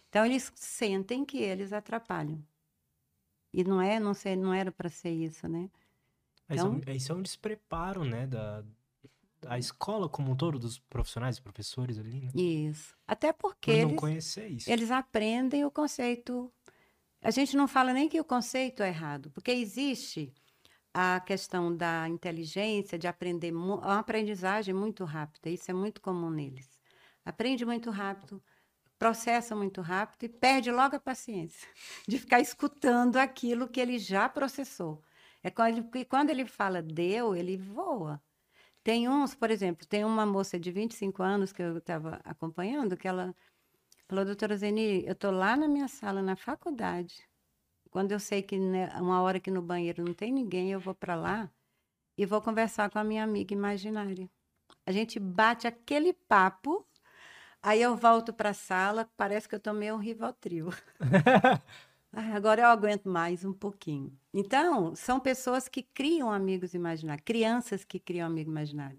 Então eles sentem que eles atrapalham. E não é, não sei, não era para ser isso, né? Então, isso é um despreparo, né, da a escola como um todo dos profissionais e professores ali, né? Isso. Até porque Por não eles, conhecer isso. eles aprendem o conceito. A gente não fala nem que o conceito é errado, porque existe a questão da inteligência, de aprender, uma aprendizagem muito rápida, isso é muito comum neles. Aprende muito rápido, processa muito rápido e perde logo a paciência *laughs* de ficar escutando aquilo que ele já processou. É quando ele, quando ele fala deu, ele voa. Tem uns, por exemplo, tem uma moça de 25 anos que eu estava acompanhando, que ela falou, doutora Zeni, eu estou lá na minha sala, na faculdade, quando eu sei que né, uma hora que no banheiro não tem ninguém, eu vou para lá e vou conversar com a minha amiga imaginária. A gente bate aquele papo, aí eu volto para a sala, parece que eu tomei um Rivotril. *laughs* Agora eu aguento mais um pouquinho. Então, são pessoas que criam amigos imaginários, crianças que criam amigo imaginário.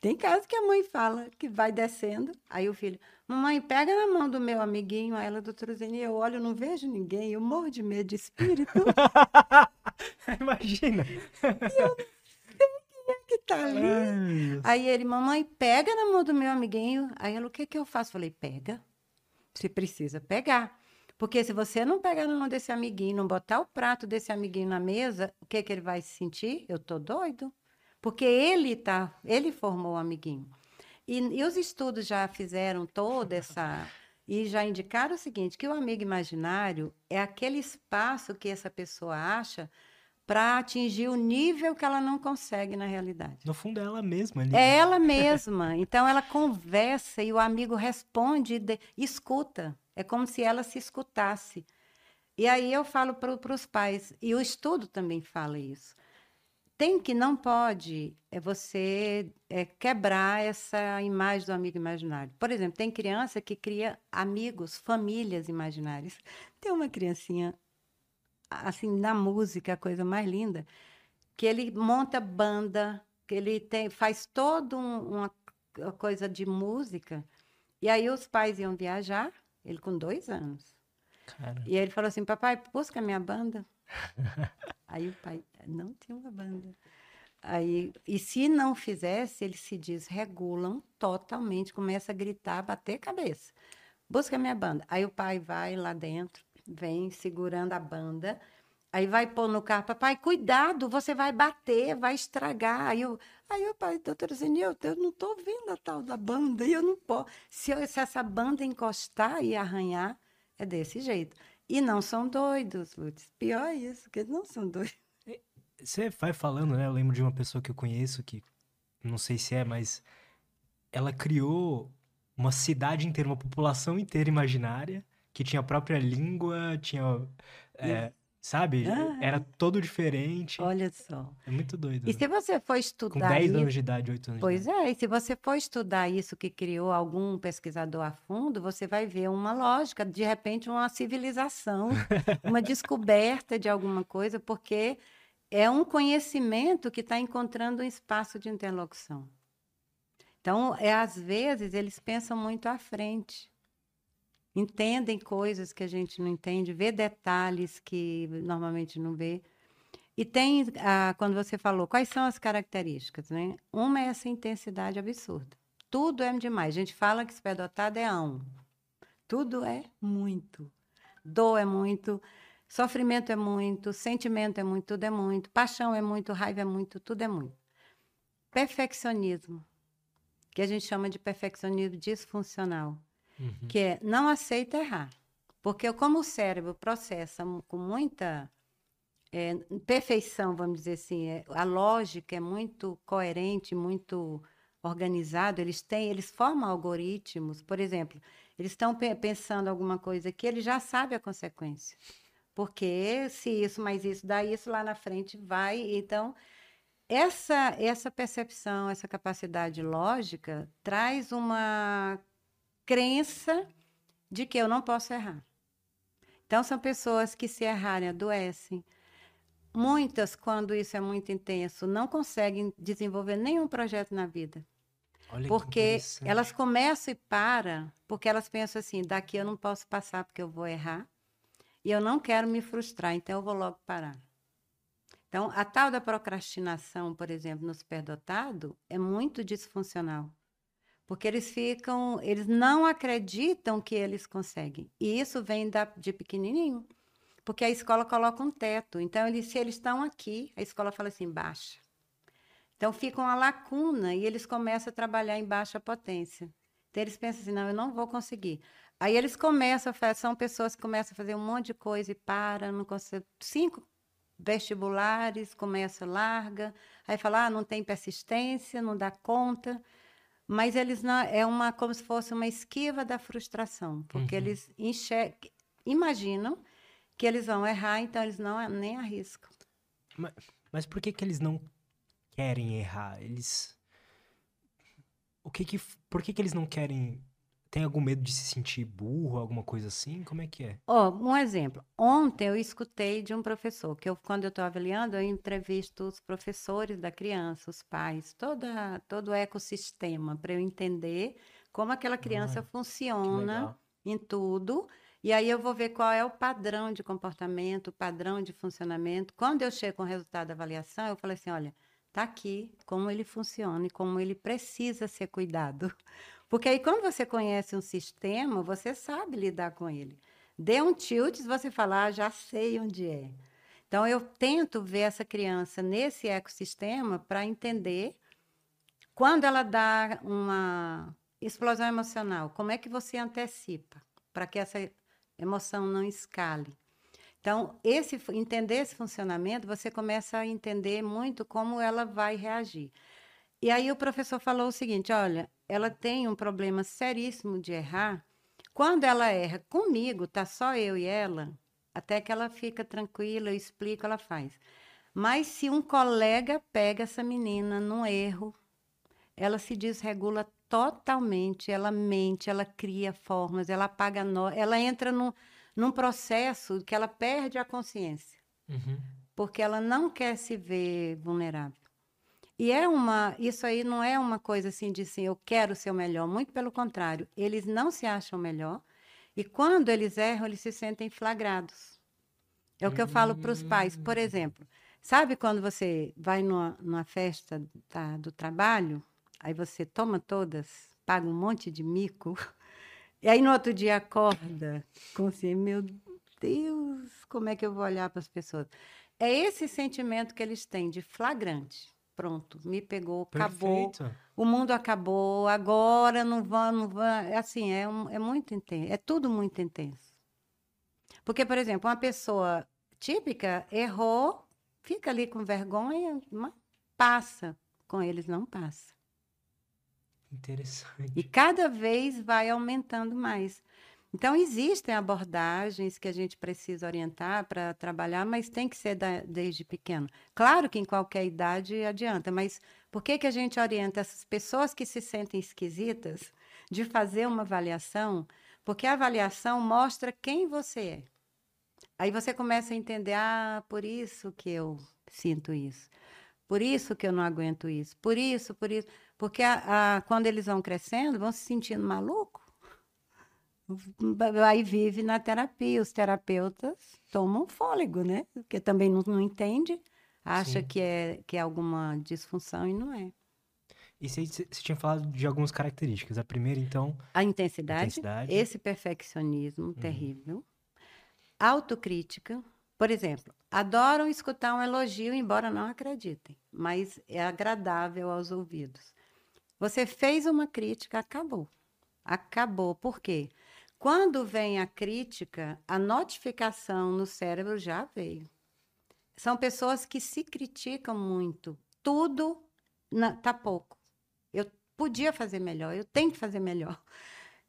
Tem casos que a mãe fala que vai descendo, aí o filho, mamãe, pega na mão do meu amiguinho, aí ela, doutora Zeni, eu olho, não vejo ninguém, eu morro de medo de espírito. *laughs* Imagina. E eu não sei quem é que tá ali. Ai, aí ele, mamãe, pega na mão do meu amiguinho. Aí ela, o que que eu faço? Falei, pega. Você precisa pegar. Porque se você não pegar na mão desse amiguinho, não botar o prato desse amiguinho na mesa, o que que ele vai sentir? Eu tô doido. Porque ele tá, ele formou o amiguinho. E, e os estudos já fizeram toda essa e já indicaram o seguinte, que o amigo imaginário é aquele espaço que essa pessoa acha para atingir o nível que ela não consegue na realidade. No fundo é ela mesma. Ali. É ela mesma. Então ela conversa e o amigo responde, de, escuta. É como se ela se escutasse. E aí eu falo para os pais, e o estudo também fala isso tem que não pode é você é, quebrar essa imagem do amigo imaginário. Por exemplo, tem criança que cria amigos, famílias imaginárias. Tem uma criancinha assim, na música, a coisa mais linda, que ele monta banda, que ele tem, faz toda um, uma, coisa de música. E aí os pais iam viajar, ele com dois anos. Cara, E aí ele falou assim, papai, busca minha banda. *laughs* aí o pai, não tinha uma banda. Aí, e se não fizesse, eles se desregulam totalmente, começa a gritar, bater cabeça. Busca minha banda. Aí o pai vai lá dentro, vem segurando a banda, aí vai pôr no carro, papai, cuidado, você vai bater, vai estragar. Aí, eu, aí o pai, doutora Zenil, eu não estou vendo a tal da banda, e eu não posso. Se, eu- se essa banda encostar e arranhar, é desse jeito. E não são doidos, Lutz. Pior isso, que eles não são doidos. você vai falando, né? Eu lembro de uma pessoa que eu conheço que, não sei se é, mas ela criou uma cidade inteira, uma população inteira imaginária, que tinha a própria língua, tinha, é, sabe? Ah. Era todo diferente. Olha só. É muito doido. E né? se você for Com estudar 10 isso, anos de idade, 8 anos Pois é, e se você for estudar isso que criou algum pesquisador a fundo, você vai ver uma lógica, de repente uma civilização, *laughs* uma descoberta de alguma coisa, porque é um conhecimento que está encontrando um espaço de interlocução. Então, é, às vezes, eles pensam muito à frente. Entendem coisas que a gente não entende, vê detalhes que normalmente não vê. E tem, ah, quando você falou, quais são as características, né? Uma é essa intensidade absurda. Tudo é demais. A gente fala que superdotado é a um. Tudo é muito. Dor é muito, sofrimento é muito, sentimento é muito, tudo é muito, paixão é muito, raiva é muito, tudo é muito. Perfeccionismo, que a gente chama de perfeccionismo disfuncional Uhum. que é não aceita errar. Porque como o cérebro processa com muita é, perfeição, vamos dizer assim, é, a lógica é muito coerente, muito organizado, eles têm, eles formam algoritmos, por exemplo, eles estão pe- pensando alguma coisa que ele já sabe a consequência. Porque se isso mais isso dá isso lá na frente vai, então essa essa percepção, essa capacidade lógica traz uma crença de que eu não posso errar. Então, são pessoas que, se errarem, adoecem. Muitas, quando isso é muito intenso, não conseguem desenvolver nenhum projeto na vida. Olha que Porque elas começam e param, porque elas pensam assim: daqui eu não posso passar porque eu vou errar. E eu não quero me frustrar, então eu vou logo parar. Então, a tal da procrastinação, por exemplo, no superdotado, é muito disfuncional. Porque eles ficam, eles não acreditam que eles conseguem. E isso vem da, de pequenininho. Porque a escola coloca um teto. Então, eles, se eles estão aqui, a escola fala assim, baixa. Então, fica uma lacuna e eles começam a trabalhar em baixa potência. Então, eles pensam assim, não, eu não vou conseguir. Aí eles começam são pessoas que começam a fazer um monte de coisa e param, não conseguem. Cinco vestibulares, começa, larga, aí fala, ah, não tem persistência, não dá conta. Mas eles não, é uma como se fosse uma esquiva da frustração, porque Uhum. eles enxergam, imaginam que eles vão errar, então eles não nem arriscam. Mas por que que eles não querem errar? Eles... O que que... Por que que eles não querem... Tem algum medo de se sentir burro, alguma coisa assim? Como é que é? Ó, um exemplo. Ontem eu escutei de um professor, que eu, quando eu estou avaliando, eu entrevisto os professores da criança, os pais, toda, todo o ecossistema, para eu entender como aquela criança Ah, funciona em tudo. E aí eu vou ver qual é o padrão de comportamento, o padrão de funcionamento. Quando eu chego com o resultado da avaliação, eu falo assim, olha, tá aqui como ele funciona e como ele precisa ser cuidado. Porque aí quando você conhece um sistema, você sabe lidar com ele. Dê um tilt, você fala, ah, já sei onde é. Então eu tento ver essa criança nesse ecossistema para entender quando ela dá uma explosão emocional, como é que você antecipa para que essa emoção não escale? Então, esse, entender esse funcionamento, você começa a entender muito como ela vai reagir. E aí o professor falou o seguinte: olha, ela tem um problema seríssimo de errar. Quando ela erra comigo, tá só eu e ela, até que ela fica tranquila, eu explico, ela faz. Mas se um colega pega essa menina num erro, ela se desregula totalmente, ela mente, ela cria formas, ela apaga nó, ela entra num, num processo que ela perde a consciência. Uhum. Porque ela não quer se ver vulnerável. E é uma, isso aí não é uma coisa assim de assim, eu quero ser o melhor, muito pelo contrário, eles não se acham melhor e quando eles erram, eles se sentem flagrados. É o que eu falo para os pais, por exemplo, sabe quando você vai numa, numa festa tá, do trabalho, aí você toma todas, paga um monte de mico, *laughs* e aí no outro dia acorda com assim, meu Deus, como é que eu vou olhar para as pessoas? É esse sentimento que eles têm de flagrante pronto, me pegou, acabou. Perfeito. O mundo acabou, agora não vão, não vão. É assim, é, um, é muito intenso, é tudo muito intenso. Porque, por exemplo, uma pessoa típica errou, fica ali com vergonha, mas passa. Com eles não passa. Interessante. E cada vez vai aumentando mais. Então, existem abordagens que a gente precisa orientar para trabalhar, mas tem que ser da, desde pequeno. Claro que em qualquer idade adianta, mas por que, que a gente orienta essas pessoas que se sentem esquisitas de fazer uma avaliação? Porque a avaliação mostra quem você é. Aí você começa a entender, ah, por isso que eu sinto isso. Por isso que eu não aguento isso. Por isso, por isso. Porque a, a, quando eles vão crescendo, vão se sentindo maluco aí vive na terapia. Os terapeutas tomam fôlego, né? Porque também não, não entende, acha que é, que é alguma disfunção e não é. E você, você tinha falado de algumas características. A primeira, então. A intensidade, intensidade. esse perfeccionismo uhum. terrível. Autocrítica. Por exemplo, adoram escutar um elogio, embora não acreditem, mas é agradável aos ouvidos. Você fez uma crítica, acabou. Acabou. Por quê? Quando vem a crítica, a notificação no cérebro já veio. São pessoas que se criticam muito. Tudo está pouco. Eu podia fazer melhor, eu tenho que fazer melhor.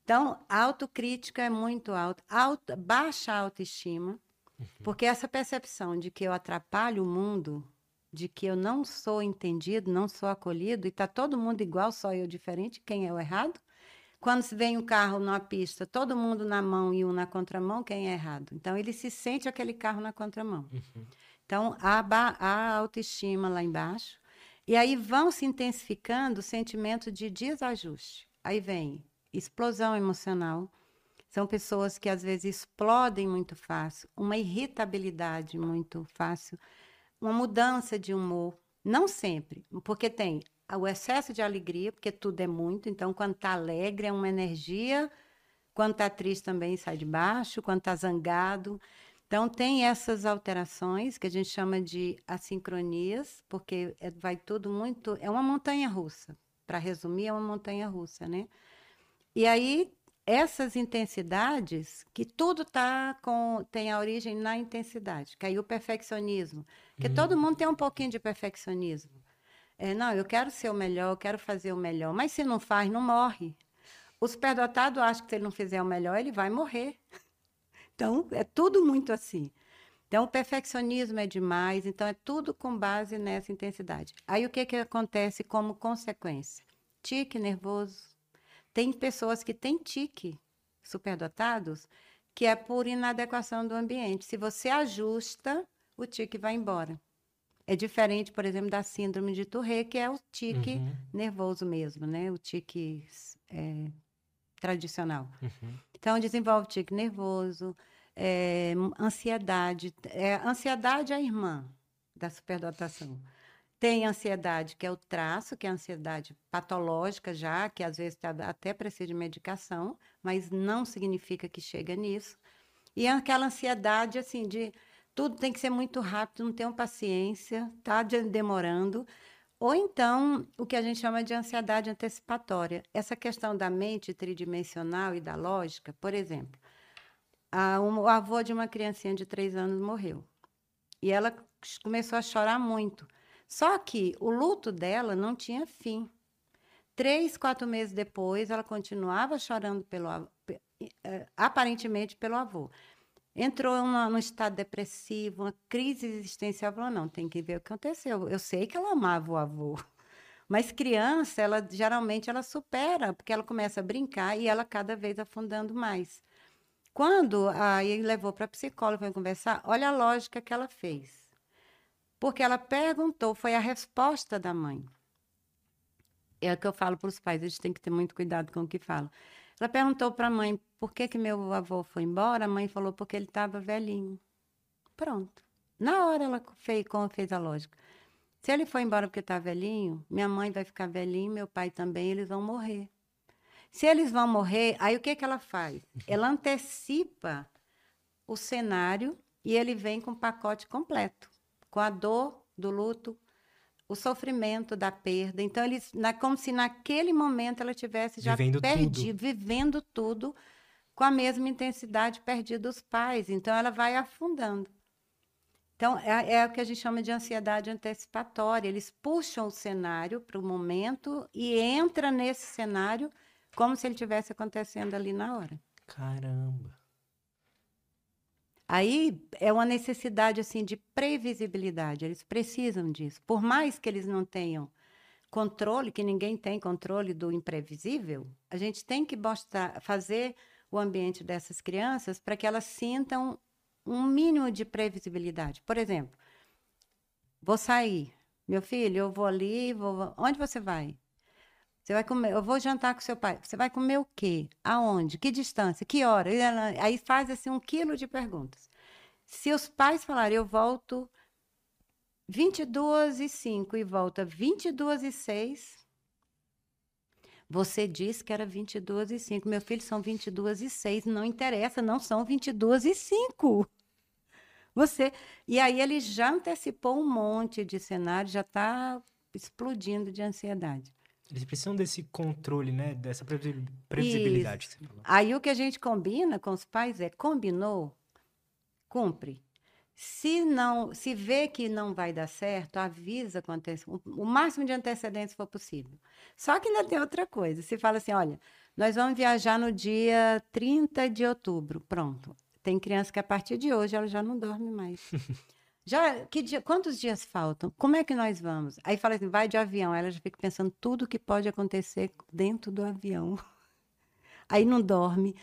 Então, a autocrítica é muito alta, alta baixa autoestima, uhum. porque essa percepção de que eu atrapalho o mundo, de que eu não sou entendido, não sou acolhido, e está todo mundo igual, só eu diferente, quem é o errado? Quando se vem um carro numa pista, todo mundo na mão e um na contramão, quem é errado? Então, ele se sente aquele carro na contramão. Uhum. Então, a, a autoestima lá embaixo. E aí vão se intensificando o sentimento de desajuste. Aí vem explosão emocional. São pessoas que às vezes explodem muito fácil, uma irritabilidade muito fácil, uma mudança de humor. Não sempre, porque tem o excesso de alegria, porque tudo é muito. Então, quando está alegre, é uma energia. Quando está triste, também sai de baixo. Quando está zangado. Então, tem essas alterações que a gente chama de assincronias, porque é, vai tudo muito. É uma montanha russa. Para resumir, é uma montanha russa, né? E aí, essas intensidades, que tudo tá com, tem a origem na intensidade, que aí o perfeccionismo. Porque uhum. todo mundo tem um pouquinho de perfeccionismo. É, não, eu quero ser o melhor, eu quero fazer o melhor. Mas se não faz, não morre. O superdotado acha que se ele não fizer o melhor, ele vai morrer. *laughs* Então, é tudo muito assim. Então, o perfeccionismo é demais, então é tudo com base nessa intensidade. Aí, o que, que acontece como consequência? Tique nervoso. Tem pessoas que têm tique, superdotados, que é por inadequação do ambiente. Se você ajusta, o tique vai embora. É diferente, por exemplo, da síndrome de Tourette, que é o tique uhum. nervoso mesmo, né? O tique é, tradicional. Uhum. Então, desenvolve tique nervoso, é, ansiedade. É, ansiedade é a irmã da superdotação. Tem ansiedade, que é o traço, que é a ansiedade patológica já, que às vezes tá, até precisa de medicação, mas não significa que chega nisso. E aquela ansiedade, assim, de tudo tem que ser muito rápido, não tenham paciência, tá demorando. Ou então, o que a gente chama de ansiedade antecipatória. Essa questão da mente tridimensional e da lógica, por exemplo, a, um, o avô de uma criancinha de três anos morreu. E ela começou a chorar muito. Só que o luto dela não tinha fim. Três, quatro meses depois, ela continuava chorando pelo eh, aparentemente pelo avô entrou num estado depressivo, uma crise existencial, falou, não, tem que ver o que aconteceu. Eu sei que ela amava o avô, *laughs* mas criança, ela geralmente ela supera, porque ela começa a brincar e ela cada vez afundando mais. Quando aí levou para a psicóloga para conversar, olha a lógica que ela fez. Porque ela perguntou, foi a resposta da mãe. É o que eu falo para os pais, eles têm que ter muito cuidado com o que falam. Ela perguntou para a mãe por que, que meu avô foi embora. A mãe falou porque ele estava velhinho. Pronto. Na hora ela fez, fez a lógica. Se ele foi embora porque está velhinho, minha mãe vai ficar velhinho, meu pai também, eles vão morrer. Se eles vão morrer, aí o que, que ela faz? Ela antecipa o cenário e ele vem com o pacote completo, com a dor do luto, o sofrimento da perda. Então, eles, na, como se naquele momento ela tivesse já Vivendo perdido, vivendo tudo com a mesma intensidade perdida os pais. Então, ela vai afundando. Então, é, é, o que a gente chama de ansiedade antecipatória. Eles puxam o cenário para o momento e entra nesse cenário como se ele tivesse acontecendo ali na hora. Caramba. Aí é uma necessidade assim de previsibilidade. Eles precisam disso. Por mais que eles não tenham controle, que ninguém tem controle do imprevisível, a gente tem que mostrar, fazer o ambiente dessas crianças para que elas sintam um mínimo de previsibilidade. Por exemplo, vou sair, meu filho, eu vou ali, vou. Onde você vai? Você vai comer, eu vou jantar com seu pai. Você vai comer o quê? Aonde? Que distância? Que hora? Aí faz assim um quilo de perguntas. Se os pais falarem, eu volto 22 e 5 e volta 22 e 6, você disse que era 22 e 5. Meu filho, são 22 e 6. Não interessa, não são 22 e 5. Você. E aí ele já antecipou um monte de cenário, já está explodindo de ansiedade. Eles precisam desse controle, né? Dessa previsibilidade. Aí o que a gente combina com os pais é combinou, cumpre. Se não, se vê que não vai dar certo, avisa com o máximo de antecedentes for possível. Só que ainda tem outra coisa. Se fala assim, olha, nós vamos viajar no dia 30 de outubro. Pronto. Tem criança que a partir de hoje ela já não dorme mais. *laughs* Já, que dia, quantos dias faltam? Como é que nós vamos? Aí fala assim, vai de avião. Ela já fica pensando tudo que pode acontecer dentro do avião. *laughs* Aí não dorme,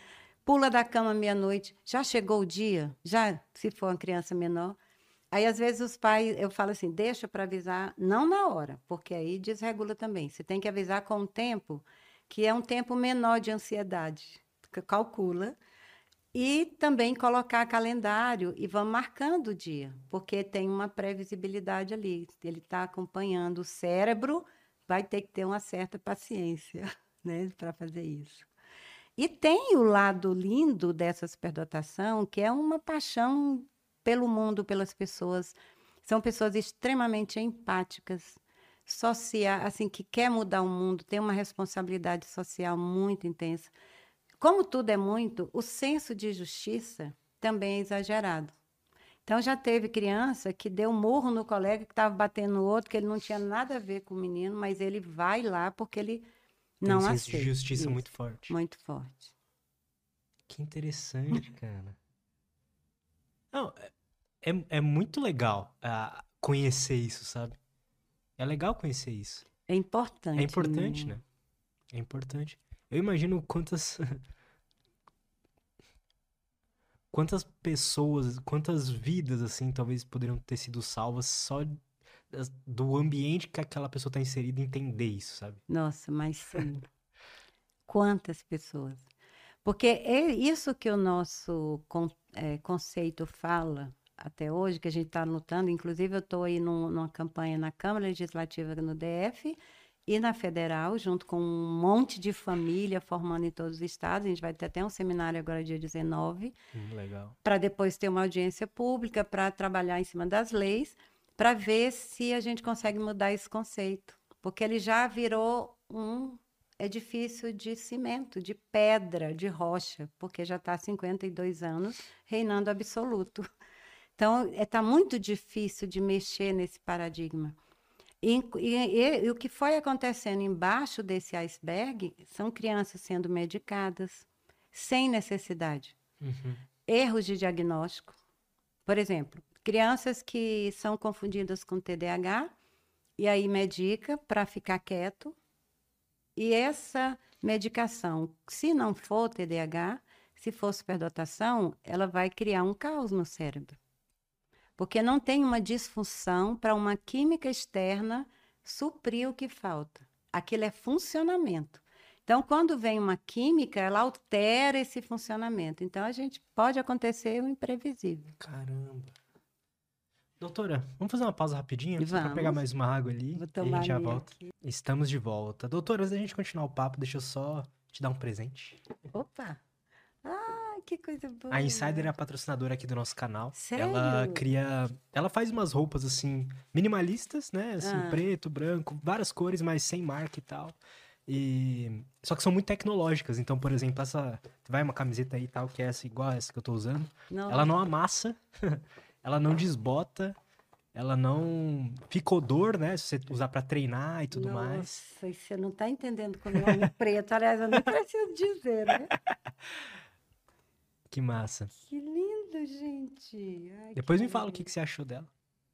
pula da cama meia-noite. Já chegou o dia? Já, se for uma criança menor. Aí, às vezes, os pais, eu falo assim, deixa para avisar, não na hora, porque aí desregula também. Você tem que avisar com o tempo, que é um tempo menor de ansiedade. Calcula e também colocar calendário e vamos marcando o dia, porque tem uma previsibilidade ali. Ele está acompanhando o cérebro, vai ter que ter uma certa paciência *laughs* né, para fazer isso. E tem o lado lindo dessa superdotação, que é uma paixão pelo mundo, pelas pessoas. São pessoas extremamente empáticas, social, assim, que quer mudar o mundo, tem uma responsabilidade social muito intensa. Como tudo é muito, o senso de justiça também é exagerado. Então já teve criança que deu murro no colega que estava batendo no outro, que ele não tinha nada a ver com o menino, mas ele vai lá porque ele não um senso aceita. de justiça isso. muito forte. Muito forte. Que interessante, cara. Não, é, é, é muito legal uh, conhecer isso, sabe? É legal conhecer isso. É importante. É importante, né? né? É importante. Eu imagino quantas *laughs* quantas pessoas, quantas vidas, assim, talvez poderiam ter sido salvas só do ambiente que aquela pessoa está inserida entender isso, sabe? Nossa, mas *laughs* sim. quantas pessoas? Porque é isso que o nosso con é, conceito fala até hoje, que a gente está lutando. Inclusive, eu estou aí num, numa campanha na Câmara Legislativa no DF e na federal, junto com um monte de família formando em todos os estados. A gente vai ter até um seminário agora, dia 19. Hum, legal. Para depois ter uma audiência pública, para trabalhar em cima das leis, para ver se a gente consegue mudar esse conceito. Porque ele já virou um edifício de cimento, de pedra, de rocha, porque já está há 52 anos reinando absoluto. Então, está é, muito difícil de mexer nesse paradigma. E, e, e, o que foi acontecendo embaixo desse iceberg são crianças sendo medicadas sem necessidade. Uhum. Erros de diagnóstico. Por exemplo, crianças que são confundidas com TDAH e aí medica para ficar quieto. E essa medicação, se não for TDAH, Se for superdotação, ela vai criar um caos no cérebro. Porque não tem uma disfunção para uma química externa suprir o que falta. Aquilo é funcionamento. Então, quando vem uma química, ela altera esse funcionamento. Então, a gente pode acontecer o imprevisível. Caramba. Doutora, vamos fazer uma pausa rapidinho para Vamos. pegar mais uma água ali Vou e a tomar gente já volta. Estamos de volta. Doutora, antes da gente continuar o papo, deixa eu só te dar um presente. Opa! Ah, que coisa boa! A Insider é a patrocinadora aqui do nosso canal. Sério? Ela cria. Ela faz umas roupas assim, minimalistas, né? Assim, Ah. preto, branco, várias cores, mas sem marca e tal. E. Só que são muito tecnológicas. Então, por exemplo, essa. Vai uma camiseta aí e tal, que é essa igual essa que eu tô usando. Não, Ela não amassa, *laughs* ela não desbota, ela não fica odor, né? Se você usar pra treinar e tudo mais. Nossa, e você não está entendendo como eu amo preto. Aliás, eu nem preciso dizer, né? Que massa. Que lindo, gente. Ai, Depois me fala o que, você achou dela.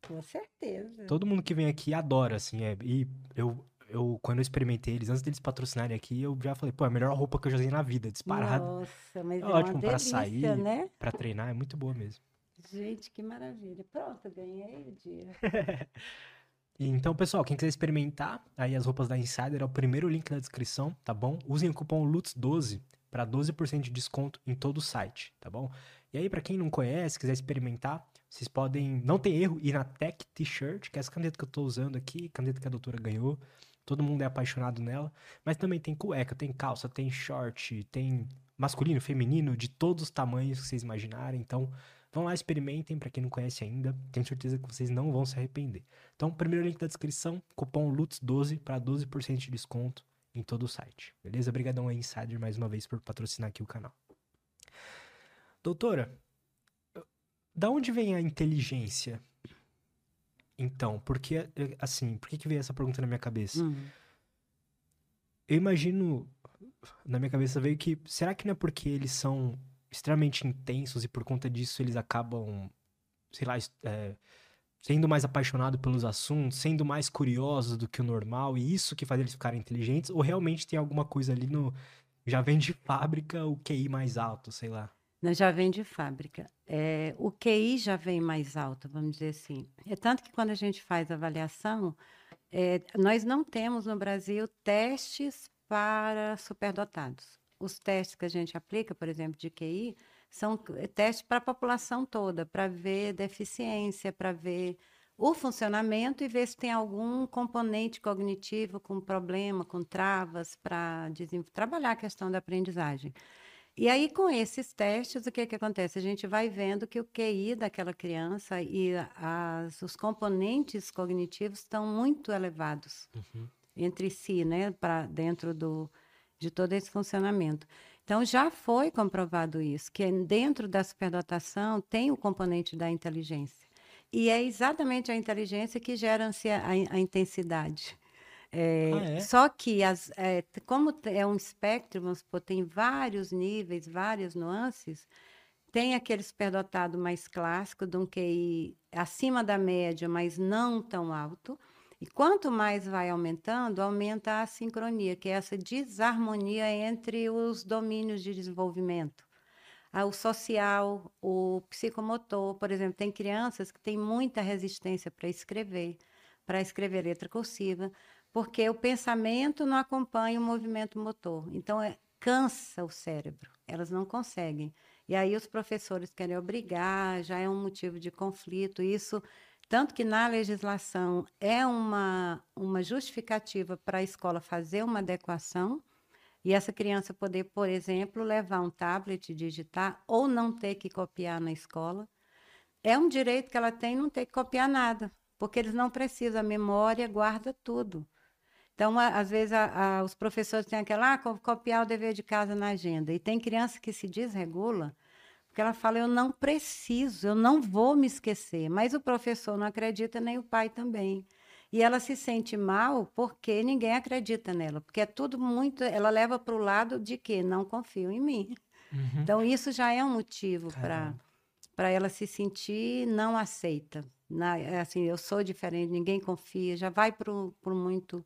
Com certeza. Todo mundo que vem aqui adora, assim. É, e eu, eu, quando eu experimentei eles, antes deles patrocinarem aqui, eu já falei, pô, é a melhor roupa que eu já usei na vida, disparado. Nossa, mas É é, ótimo pra delícia, sair. né? Pra treinar, é muito boa mesmo. Gente, que maravilha. Pronto, ganhei o dia. *laughs* Então, pessoal, quem quiser experimentar aí as roupas da Insider, é o primeiro link na descrição, tá bom? Usem o cupom LUTS12 para 12% de desconto em todo o site, tá bom? E aí, pra quem não conhece, quiser experimentar, vocês podem, não tem erro, ir na Tech T-shirt, que é essa caneta que eu tô usando aqui, caneta que a doutora ganhou. Todo mundo é apaixonado nela, mas também tem cueca, tem calça, tem short, tem masculino, feminino, de todos os tamanhos que vocês imaginarem. Então, vão lá, experimentem, pra quem não conhece ainda. Tenho certeza que vocês não vão se arrepender. Então, primeiro link da descrição, cupom LUTS12 para 12% de desconto em todo o site. Beleza? Obrigadão aí, Insider, mais uma vez por patrocinar aqui o canal. Doutora, da onde vem a inteligência? Então, porque, assim, por que, que veio essa pergunta na minha cabeça? Hum. Eu imagino, na minha cabeça veio que, será que não é porque eles são extremamente intensos e por conta disso eles acabam, sei lá, é, sendo mais apaixonados pelos assuntos, sendo mais curiosos do que o normal e isso que faz eles ficarem inteligentes? Ou realmente tem alguma coisa ali no. Já vem de fábrica o QI mais alto, sei lá. Já vem de fábrica. É, o QI já vem mais alto, vamos dizer assim. É tanto que quando a gente faz avaliação, é, nós não temos no Brasil testes para superdotados. Os testes que a gente aplica, por exemplo, de QI, são c- testes para a população toda, para ver deficiência, para ver o funcionamento e ver se tem algum componente cognitivo com problema, com travas, para trabalhar a questão da aprendizagem. E aí, com esses testes, o que, que acontece? A gente vai vendo que o QI daquela criança e as, os componentes cognitivos estão muito elevados entre si, né? Para dentro do, de todo esse funcionamento. Então, já foi comprovado isso, que dentro da superdotação tem o componente da inteligência. E é exatamente a inteligência que gera a, a intensidade. É, Ah, é? Só que, as, é, como é um espectro, vamos supor, tem vários níveis, várias nuances, tem aquele superdotado mais clássico, de um QI acima da média, mas não tão alto. E quanto mais vai aumentando, aumenta a sincronia, que é essa desarmonia entre os domínios de desenvolvimento. Ah, O social, o psicomotor, por exemplo, tem crianças que têm muita resistência para escrever, para escrever letra cursiva, porque o pensamento não acompanha o movimento motor. Então, é, cansa o cérebro, elas não conseguem. E aí os professores querem obrigar, já é um motivo de conflito. Isso, tanto que na legislação é uma, uma justificativa para a escola fazer uma adequação e essa criança poder, por exemplo, levar um tablet, digitar ou não ter que copiar na escola. É um direito que ela tem não ter que copiar nada, porque eles não precisam, a memória guarda tudo. Então, às vezes, a- a- os professores têm aquela, ah, co- copiar o dever de casa na agenda. E tem criança que se desregula, porque ela fala, eu não preciso, eu não vou me esquecer. Mas o professor não acredita, nem o pai também. E ela se sente mal porque ninguém acredita nela, porque é tudo muito. Ela leva para o lado de que não confio em mim. Então, isso já é um motivo para ela se sentir não aceita. Na, assim, eu sou diferente, ninguém confia, já vai para muito.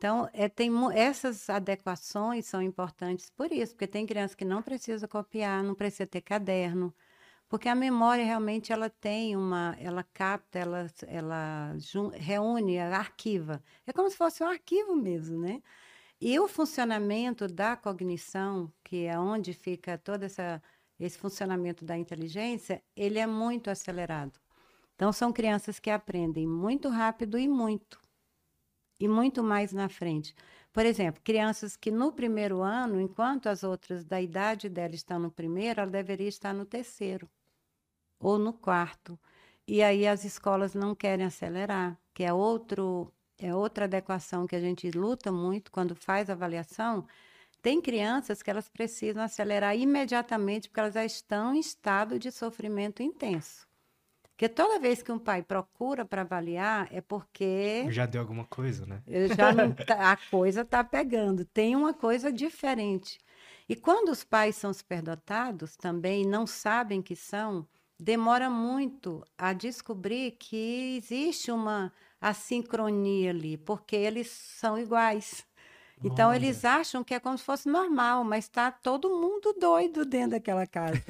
Então, é, tem, essas adequações são importantes por isso, porque tem criança que não precisa copiar, não precisa ter caderno, porque a memória realmente ela tem uma, ela capta, ela, ela reúne, ela arquiva. É como se fosse um arquivo mesmo, né? E o funcionamento da cognição, que é onde fica todo essa, esse funcionamento da inteligência, ele é muito acelerado. Então, são crianças que aprendem muito rápido e muito. E muito mais na frente. Por exemplo, crianças que no primeiro ano, enquanto as outras da idade dela estão no primeiro, ela deveria estar no terceiro ou no quarto. E aí as escolas não querem acelerar, que é outro é outra adequação que a gente luta muito quando faz avaliação. Tem crianças que elas precisam acelerar imediatamente porque elas já estão em estado de sofrimento intenso. Porque toda vez que um pai procura para avaliar é porque já deu alguma coisa, né? Já não, tá, a coisa está pegando, tem uma coisa diferente. E quando os pais são superdotados também não sabem que são, demora muito a descobrir que existe uma assincronia ali, porque eles são iguais. Então, Olha. eles acham que é como se fosse normal, mas está todo mundo doido dentro daquela casa.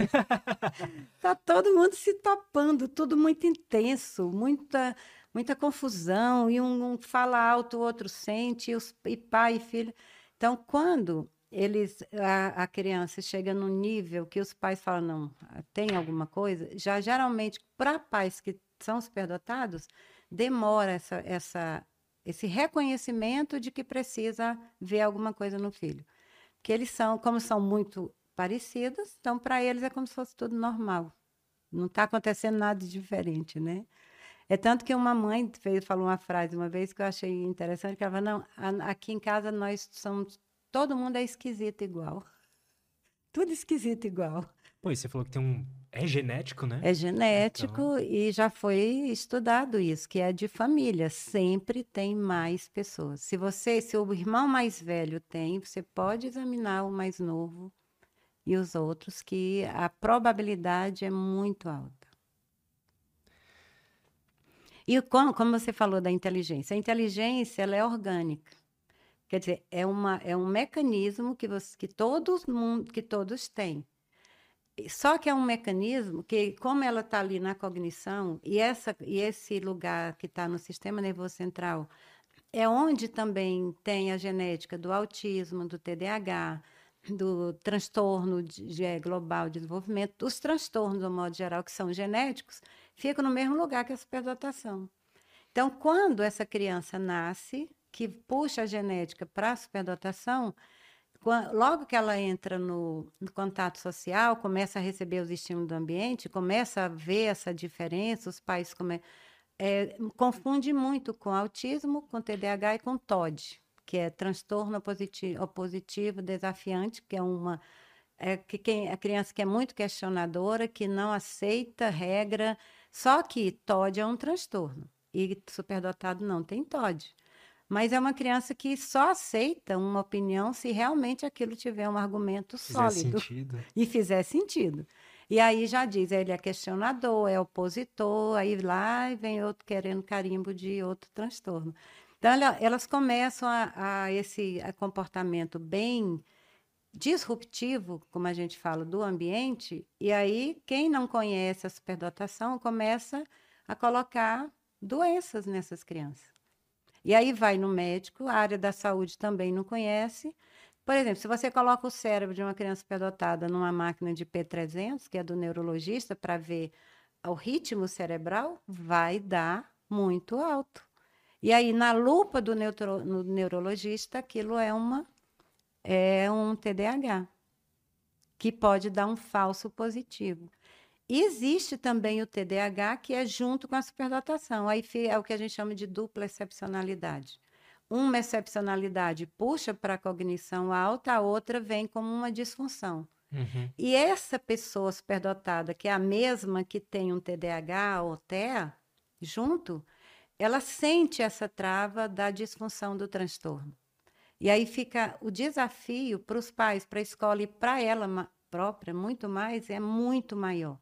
Está *laughs* todo mundo se topando, tudo muito intenso, muita, muita confusão, e um, um fala alto, o outro sente, e, os, e pai e filho. Então, quando eles a, a, criança chega no nível que os pais falam não tem alguma coisa já geralmente para pais que são superdotados demora essa, essa esse reconhecimento de que precisa ver alguma coisa no filho que eles são como são muito parecidos então para eles é como se fosse tudo normal não está acontecendo nada de diferente né é tanto que uma mãe fez, falou uma frase uma vez que eu achei interessante que ela falou, não aqui em casa nós somos Todo mundo é esquisito igual. *laughs* Tudo esquisito igual. Pois, você falou que tem um. É genético, né? É genético então... e já foi estudado isso, que é de família. Sempre tem mais pessoas. Se você, se o irmão mais velho tem, você pode examinar o mais novo e os outros, que a probabilidade é muito alta. E como, como você falou da inteligência, a inteligência ela é orgânica. Quer dizer, é, uma, é um mecanismo que, você, que, todos, que todos têm. Só que é um mecanismo que, como ela está ali na cognição, e, essa, e esse lugar que está no sistema nervoso central, é onde também tem a genética do autismo, do TDAH, do transtorno de, é, global de desenvolvimento, os transtornos, do modo geral, que são genéticos, ficam no mesmo lugar que a superdotação. Então, quando essa criança nasce, que puxa a genética para a superdotação, logo que ela entra no, no, contato social, começa a receber os estímulos do ambiente, começa a ver essa diferença, os pais come, é, confunde muito com autismo, com TDAH e com TOD, que é transtorno opositivo, opositivo desafiante, que é uma é que quem, a criança que é muito questionadora, que não aceita regra, só que TOD é um transtorno e superdotado não tem TOD. Mas é uma criança que só aceita uma opinião se realmente aquilo tiver um argumento fizer sólido *laughs* sentido. e fizer sentido. E aí já diz, ele é questionador, é opositor, aí lá vem outro querendo carimbo de outro transtorno. Então, elas começam a, a esse a comportamento bem disruptivo, como a gente fala, do ambiente, e aí quem não conhece a superdotação começa a colocar doenças nessas crianças. E aí vai no médico, a área da saúde também não conhece. Por exemplo, se você coloca o cérebro de uma criança superdotada numa máquina de P300, que é do neurologista, para ver o ritmo cerebral, vai dar muito alto. E aí, na lupa do neuro, no neurologista, aquilo é, uma, é um TDAH, que pode dar um falso positivo. Existe também o TDAH, que é junto com a superdotação. Aí é o que a gente chama de dupla excepcionalidade. Uma excepcionalidade puxa para a cognição alta, a outra vem como uma disfunção. Uhum. E essa pessoa superdotada, que é a mesma que tem um TDAH ou TEA, junto, ela sente essa trava da disfunção do transtorno. E aí fica o desafio para os pais, para a escola e para ela própria, muito mais, é muito maior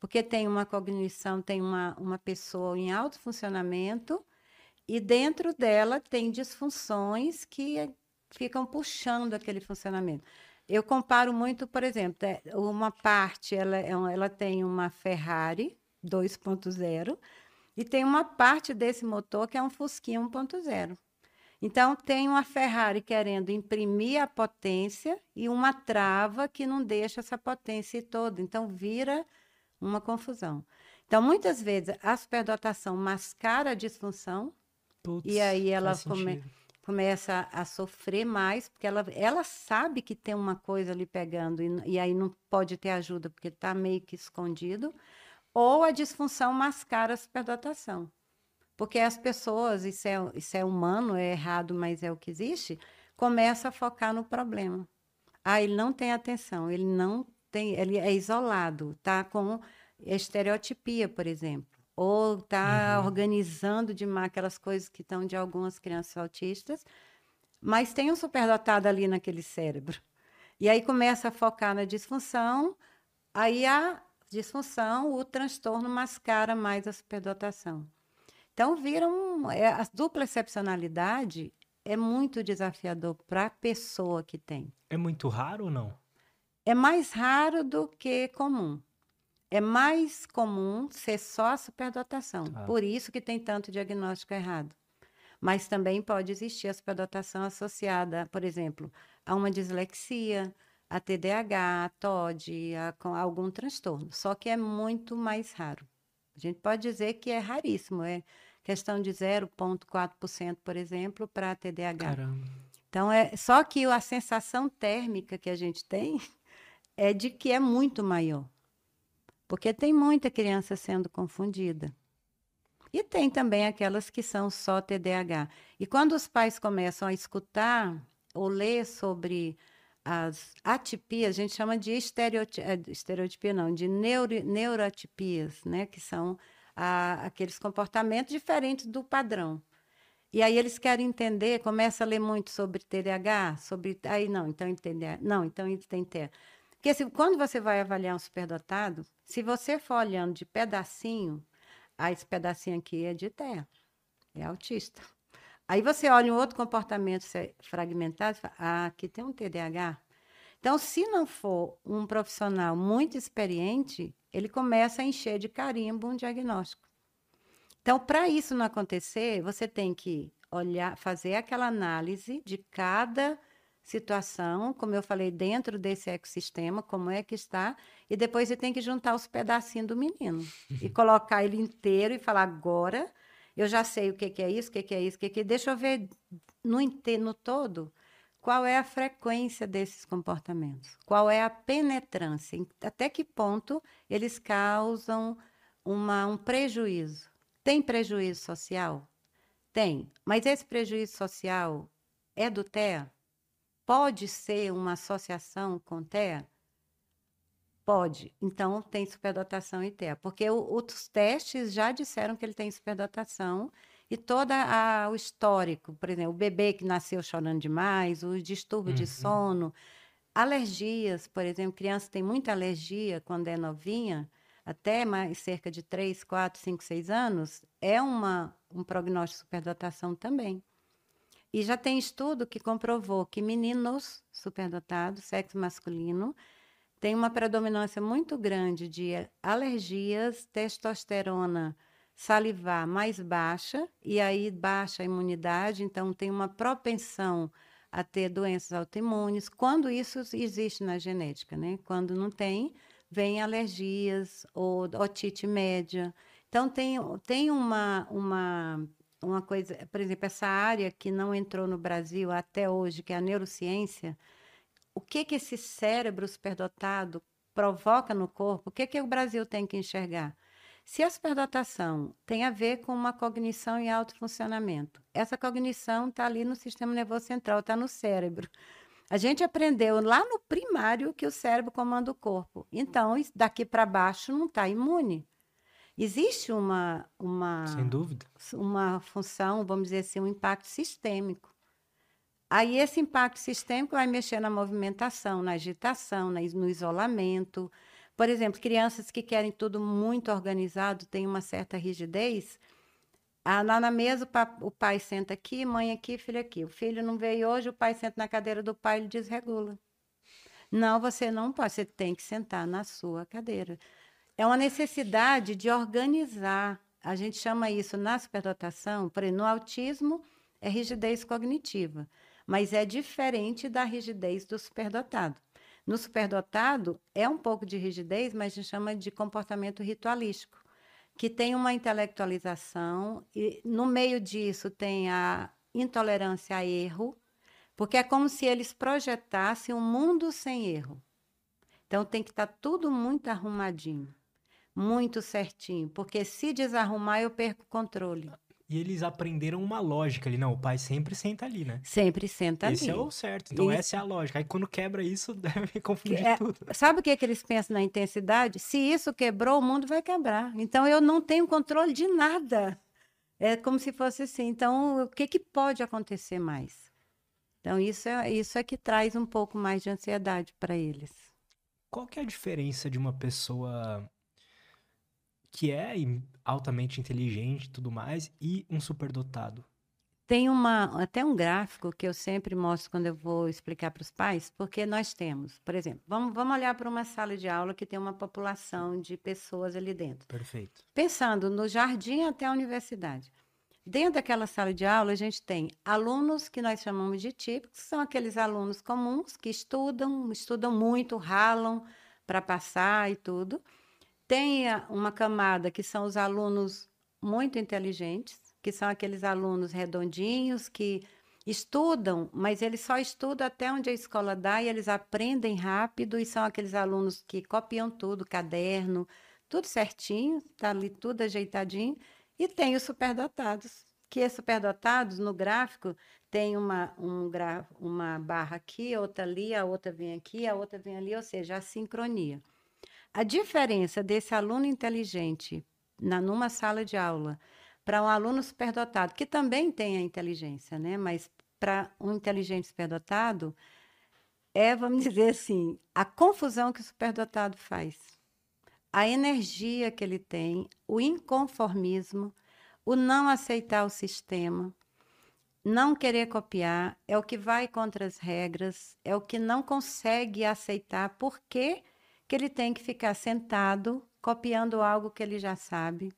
porque tem uma cognição, tem uma, uma pessoa em alto funcionamento E dentro dela tem disfunções que ficam puxando aquele funcionamento. Eu comparo muito, por exemplo, é, uma parte ela, é ela tem uma Ferrari 2.0 e tem uma parte desse motor que é um Fusquinha 1.0. Então, tem uma Ferrari querendo imprimir a potência e uma trava que não deixa essa potência toda. Então, vira uma confusão. Então, muitas vezes, a superdotação mascara a disfunção Putz, e aí ela come, começa a sofrer mais, porque ela, ela sabe que tem uma coisa ali pegando e, e aí não pode ter ajuda porque está meio que escondido, ou a disfunção mascara a superdotação. Porque as pessoas, isso é, isso é humano, é errado, mas é o que existe, começa a focar no problema. Ah, ele não tem atenção, ele não tem, ele é isolado, tá com estereotipia, por exemplo, ou tá uhum. organizando demais aquelas coisas que estão de algumas crianças autistas, mas tem um superdotado ali naquele cérebro. E aí começa a focar na disfunção, aí a disfunção, o transtorno mascara mais a superdotação. Então, viram. É, a dupla excepcionalidade é muito desafiador para a pessoa que tem. É muito raro ou não? É mais raro do que comum. É mais comum ser só a superdotação. Ah. Por isso que tem tanto diagnóstico errado. Mas também pode existir a superdotação associada, por exemplo, a uma dislexia, a TDAH, a TOD, a, algum transtorno. Só que é muito mais raro. A gente pode dizer que é raríssimo. É, questão de 0,4%, por exemplo, para TDAH. Caramba. Então, é só que a sensação térmica que a gente tem é de que é muito maior. Porque tem muita criança sendo confundida. E tem também aquelas que são só TDAH. E quando os pais começam a escutar ou ler sobre as atipias, a gente chama de estereotipia, é, estereotipia não, de neuro, neuroatipias, né, que são a, aqueles comportamentos diferentes do padrão. E aí eles querem entender, começa a ler muito sobre TDAH, sobre. Aí não, então entender. Não, então tem TDAH. Porque se, quando você vai avaliar um superdotado, se você for olhando de pedacinho, ah, esse pedacinho aqui é de TEA, é autista. Aí você olha um outro comportamento fragmentado e fala, ah, aqui tem um TDAH. Então, se não for um profissional muito experiente, ele começa a encher de carimbo um diagnóstico. Então, para isso não acontecer, você tem que olhar, fazer aquela análise de cada situação, como eu falei, dentro desse ecossistema, como é que está, e depois você tem que juntar os pedacinhos do menino e *laughs* colocar ele inteiro e falar agora eu já sei o que, que é isso, o que, que é isso, o que, que deixa eu ver no, no todo qual é a frequência desses comportamentos? Qual é a penetrância? Até que ponto eles causam uma, um prejuízo? Tem prejuízo social? Tem. Mas esse prejuízo social é do TEA? Pode ser uma associação com TEA? Pode. Então, tem superdotação e TEA. Porque o, os testes já disseram que ele tem superdotação e todo o histórico, por exemplo, o bebê que nasceu chorando demais, os distúrbios uhum. de sono, alergias, por exemplo, criança tem muita alergia quando é novinha, até mais cerca de 3, 4, 5, 6 anos, é uma, um prognóstico de superdotação também. E já tem estudo que comprovou que meninos superdotados, sexo masculino, tem uma predominância muito grande de alergias, testosterona salivar mais baixa, e aí baixa a imunidade, então tem uma propensão a ter doenças autoimunes, quando isso existe na genética, né? Quando não tem, vem alergias ou otite média. Então tem, tem uma, uma, uma coisa, por exemplo, essa área que não entrou no Brasil até hoje, que é a neurociência, o que que esse cérebro superdotado provoca no corpo? O que que o Brasil tem que enxergar? Se a superdotação tem a ver com uma cognição em alto funcionamento, essa cognição está ali no sistema nervoso central, está no cérebro. A gente aprendeu lá no primário que o cérebro comanda o corpo. Então, daqui para baixo não está imune. Existe uma, uma. Sem dúvida. Uma função, vamos dizer assim, um impacto sistêmico. Aí esse impacto sistêmico vai mexer na movimentação, na agitação, no isolamento, por exemplo, crianças que querem tudo muito organizado, têm uma certa rigidez, Ah, lá na mesa, o, pa- o pai senta aqui, mãe aqui, filho aqui. O filho não veio hoje, o pai senta na cadeira do pai e ele desregula. Não, você não pode, você tem que sentar na sua cadeira. É uma necessidade de organizar. A gente chama isso na superdotação, no autismo é rigidez cognitiva, mas é diferente da rigidez do superdotado. No superdotado é um pouco de rigidez, mas a gente chama de comportamento ritualístico, que tem uma intelectualização e no meio disso tem a intolerância a erro, porque é como se eles projetassem um mundo sem erro. Então tem que estar tudo muito arrumadinho, muito certinho, porque se desarrumar eu perco o controle. E eles aprenderam uma lógica ali. Não, o pai sempre senta ali, né? Sempre senta Esse é ali. o certo. Então, Isso. essa é a lógica. Aí, quando quebra isso, *laughs* deve confundir É, tudo. Sabe o que, que eles pensam na intensidade? Se isso quebrou, o mundo vai quebrar. Então eu não tenho controle de nada. É como se fosse assim. Então, o que, que pode acontecer mais? Então, isso é, isso é que traz um pouco mais de ansiedade para eles. Qual que é a diferença de uma pessoa que é altamente inteligente e tudo mais e um superdotado? Tem uma, até um gráfico que eu sempre mostro quando eu vou explicar para os pais, porque nós temos, por exemplo, vamos, vamos olhar para uma sala de aula que tem uma população de pessoas ali dentro. Perfeito. Pensando no jardim até a universidade. Dentro daquela sala de aula, a gente tem alunos que nós chamamos de típicos, são aqueles alunos comuns que estudam, estudam muito, ralam para passar e tudo. Tem uma camada que são os alunos muito inteligentes, que são aqueles alunos redondinhos que estudam, mas eles só estudam até onde a escola dá e eles aprendem rápido e são aqueles alunos que copiam tudo, caderno, tudo certinho, tá ali tudo ajeitadinho. E tem os superdotados, que os superdotados no gráfico tem uma, um gra, uma barra aqui, outra ali, a outra vem aqui, a outra vem ali, ou seja, a sincronia. A diferença desse aluno inteligente na, numa sala de aula para um aluno superdotado, que também tem a inteligência, né? Mas para um inteligente superdotado, é, vamos *laughs* dizer assim, a confusão que o superdotado faz, a energia que ele tem, o inconformismo, o não aceitar o sistema, não querer copiar, é o que vai contra as regras, é o que não consegue aceitar porque que ele tem que ficar sentado copiando algo que ele já sabe.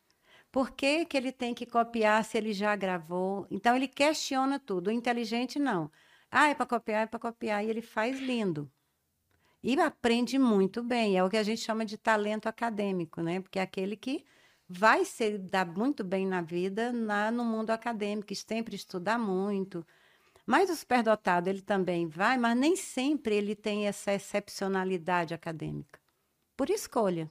Por que, que ele tem que copiar se ele já gravou? Então ele questiona tudo. O inteligente não. Ah, é para copiar, é para copiar. E ele faz lindo. E aprende muito bem. É o que a gente chama de talento acadêmico, né? Porque é aquele que vai se dar muito bem na vida na, no mundo acadêmico, sempre estudar muito. Mas o superdotado, ele também vai, mas nem sempre ele tem essa excepcionalidade acadêmica. Por escolha.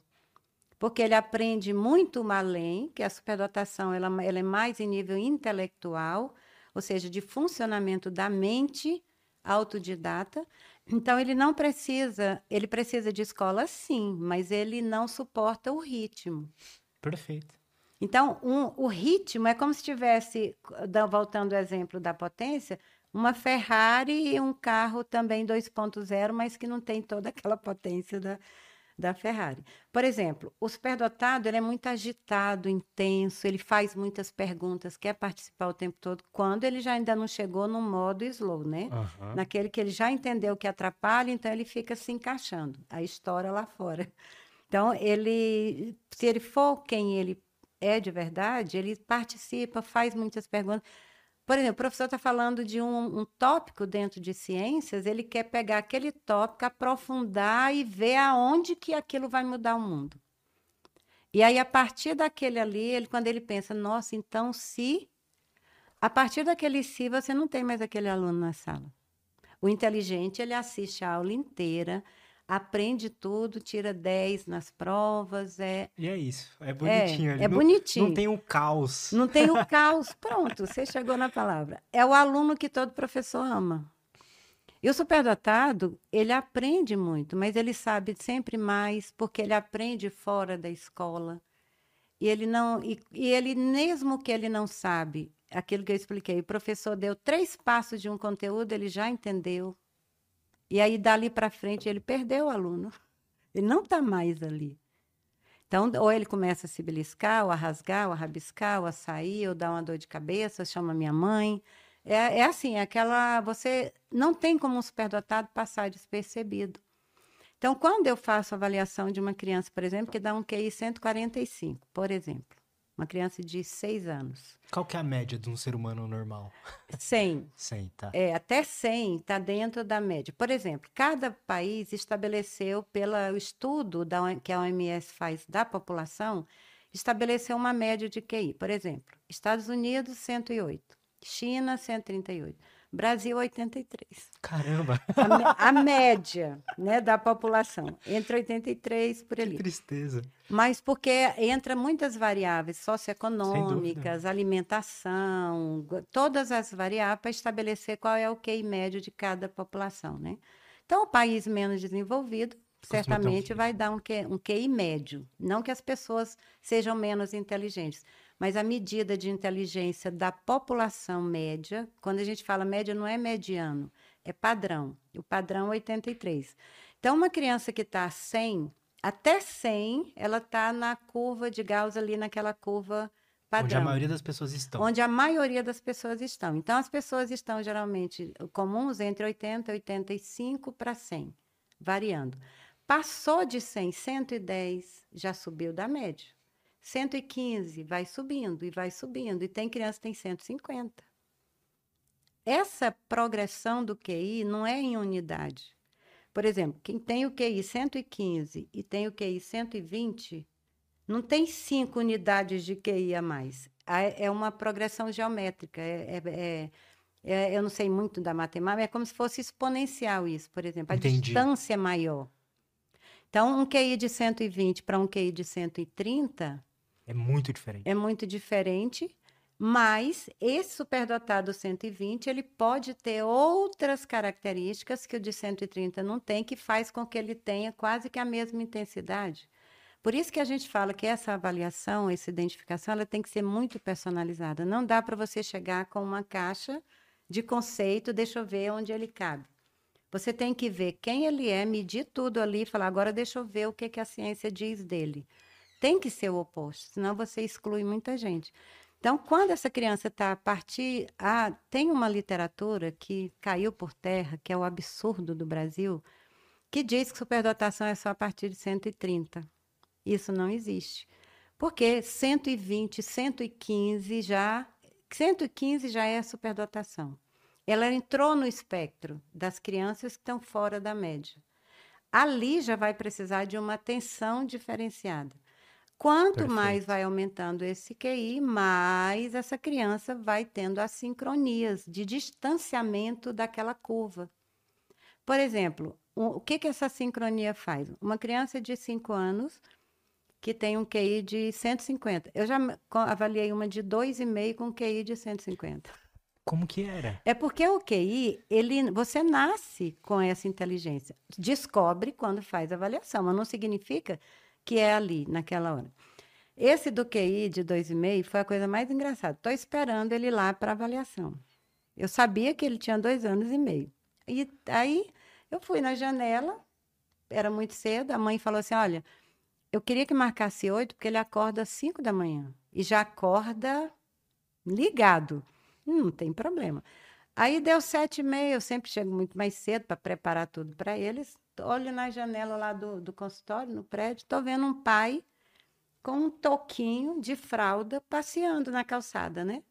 Porque ele aprende muito além, que a superdotação ela, ela é mais em nível intelectual, ou seja, de funcionamento da mente autodidata. Então ele não precisa, ele precisa de escola sim, mas ele não suporta o ritmo. Perfeito. Então, um, o ritmo é como se tivesse, voltando ao exemplo da potência, uma Ferrari e um carro também 2.0, mas que não tem toda aquela potência da, da Ferrari. Por exemplo, o superdotado ele é muito agitado, intenso, ele faz muitas perguntas, quer participar o tempo todo, quando ele já ainda não chegou no modo slow, né? Aham. Naquele que ele já entendeu que atrapalha, então ele fica se encaixando, a história lá fora. Então, ele, se ele for quem ele é de verdade, ele participa, faz muitas perguntas. Por exemplo, o professor está falando de um, um tópico dentro de ciências, ele quer pegar aquele tópico, aprofundar e ver aonde que aquilo vai mudar o mundo. E aí, a partir daquele ali, ele, quando ele pensa, nossa, então se. A partir daquele se, você não tem mais aquele aluno na sala. O inteligente, ele assiste a aula inteira, aprende tudo, tira 10 nas provas, é, E é isso. É é, bonitinho. ali. é Não- bonitinho. Não tem o caos. Não tem o *laughs* caos. Pronto, você chegou na palavra. É o aluno que todo professor ama. E o superdotado, ele aprende muito, mas ele sabe sempre mais, porque ele aprende fora da escola. E ele não, e, e ele mesmo que ele não sabe, aquilo que eu expliquei, o professor deu três passos de um conteúdo, ele já entendeu. E aí dali para frente ele perdeu o aluno. Ele não está mais ali. Então, ou ele começa a se beliscar, ou a rasgar, ou a rabiscar, ou a sair, ou dar uma dor de cabeça, chama minha mãe. É, é assim, é aquela. Você não tem como um superdotado passar despercebido. Então, quando eu faço avaliação de uma criança, por exemplo, que dá um QI 145, por exemplo, uma criança de 6 anos. Qual que é a média de um ser humano normal? 100. 100, *laughs* tá. É, até 100 está dentro da média. Por exemplo, cada país estabeleceu, pelo estudo da, que a OMS faz da população, estabeleceu uma média de QI. Por exemplo, Estados Unidos, 108. China, 138. Brasil, 83. Caramba! A, a, média né, da população, entre 83 por ali. Que tristeza. Mas porque entra muitas variáveis socioeconômicas, alimentação, todas as variáveis para estabelecer qual é o QI médio de cada população. Né? Então, o país menos desenvolvido certamente vai dar um um QI médio. Não que as pessoas sejam menos inteligentes, mas a medida de inteligência da população média, quando a gente fala média, não é mediano, é padrão. O padrão é 83. Então, uma criança que está 100, até 100, ela está na curva de Gauss ali, naquela curva padrão. Onde a maioria das pessoas estão. Onde a maioria das pessoas estão. Então, as pessoas estão geralmente comuns entre 80 e 85 para 100, variando. Passou de 100, 110, já subiu da média. 115 vai subindo e vai subindo, e tem criança que tem 150. Essa progressão do QI não é em unidade. Por exemplo, quem tem o QI 115 e tem o QI 120, não tem cinco unidades de QI a mais. É uma progressão geométrica. É, é, é, é, eu não sei muito da matemática, é como se fosse exponencial isso, por exemplo. A Entendi. distância é maior. Então, um QI de 120 para um QI de 130 é muito diferente. É muito diferente, mas esse superdotado 120, ele pode ter outras características que o de 130 não tem, que faz com que ele tenha quase que a mesma intensidade. Por isso que a gente fala que essa avaliação, essa identificação, ela tem que ser muito personalizada. Não dá para você chegar com uma caixa de conceito, deixa eu ver onde ele cabe. Você tem que ver quem ele é, medir tudo ali e falar, agora deixa eu ver o que, que a ciência diz dele tem que ser o oposto, senão você exclui muita gente. Então, quando essa criança está a partir. Ah, tem uma literatura que caiu por terra, que é o absurdo do Brasil, que diz que superdotação é só a partir de 130. Isso não existe. Porque 120, 115 já. 115 já é superdotação. Ela entrou no espectro das crianças que estão fora da média. Ali já vai precisar de uma atenção diferenciada. Quanto Perfeito. mais vai aumentando esse QI, mais essa criança vai tendo as sincronias de distanciamento daquela curva. Por exemplo, o que, que essa sincronia faz? Uma criança de 5 anos que tem um QI de 150. Eu já avaliei uma de 2,5 com QI de 150. Como que era? É porque o QI, ele, você nasce com essa inteligência. Descobre quando faz avaliação, mas não significa que é ali, naquela hora. Esse do QI de 2,5 foi a coisa mais engraçada. Estou esperando ele lá para avaliação. Eu sabia que ele tinha dois anos e meio. E aí eu fui na janela, era muito cedo, a mãe falou assim: olha, eu queria que marcasse oito, porque ele acorda às cinco da manhã. E já acorda ligado. Não tem problema. Aí deu sete e meia, eu sempre chego muito mais cedo para preparar tudo para eles olho na janela lá do, do consultório, no prédio, estou vendo um pai com um toquinho de fralda passeando na calçada, né?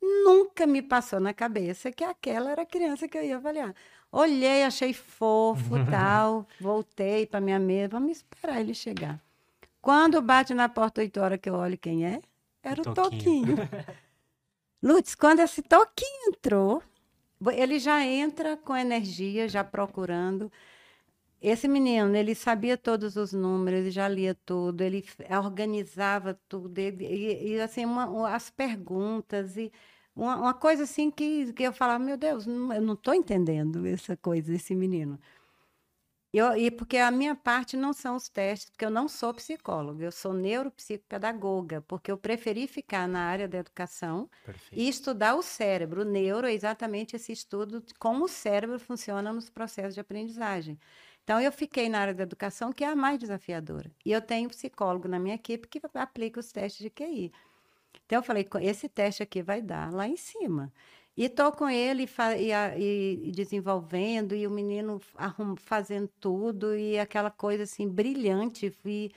Nunca me passou na cabeça que aquela era a criança que eu ia avaliar. Olhei, achei fofo, *laughs* tal, voltei para minha mesa, vamos esperar ele chegar. Quando bate na porta oito horas que eu olho quem é, era o, o Toquinho. toquinho. *laughs* Lutz, quando esse Toquinho entrou, ele já entra com energia, já procurando. Esse menino, ele sabia todos os números, ele já lia tudo, ele organizava tudo, ele, e, e, assim, uma, as perguntas, e uma, uma, coisa assim que, que eu falava, meu Deus, não, eu não estou entendendo essa coisa, esse menino. Eu, e porque a minha parte não são os testes, porque eu não sou psicóloga, eu sou neuropsicopedagoga, porque eu preferi ficar na área da educação Perfeito. e estudar o cérebro. O neuro é exatamente esse estudo de como o cérebro funciona nos processos de aprendizagem. Então, eu fiquei na área da educação, que é a mais desafiadora. E eu tenho um psicólogo na minha equipe que aplica os testes de QI. Então, eu falei, esse teste aqui vai dar lá em cima. E estou com ele e, e, e, desenvolvendo, e o menino arrum, fazendo tudo, e aquela coisa assim, brilhante, e,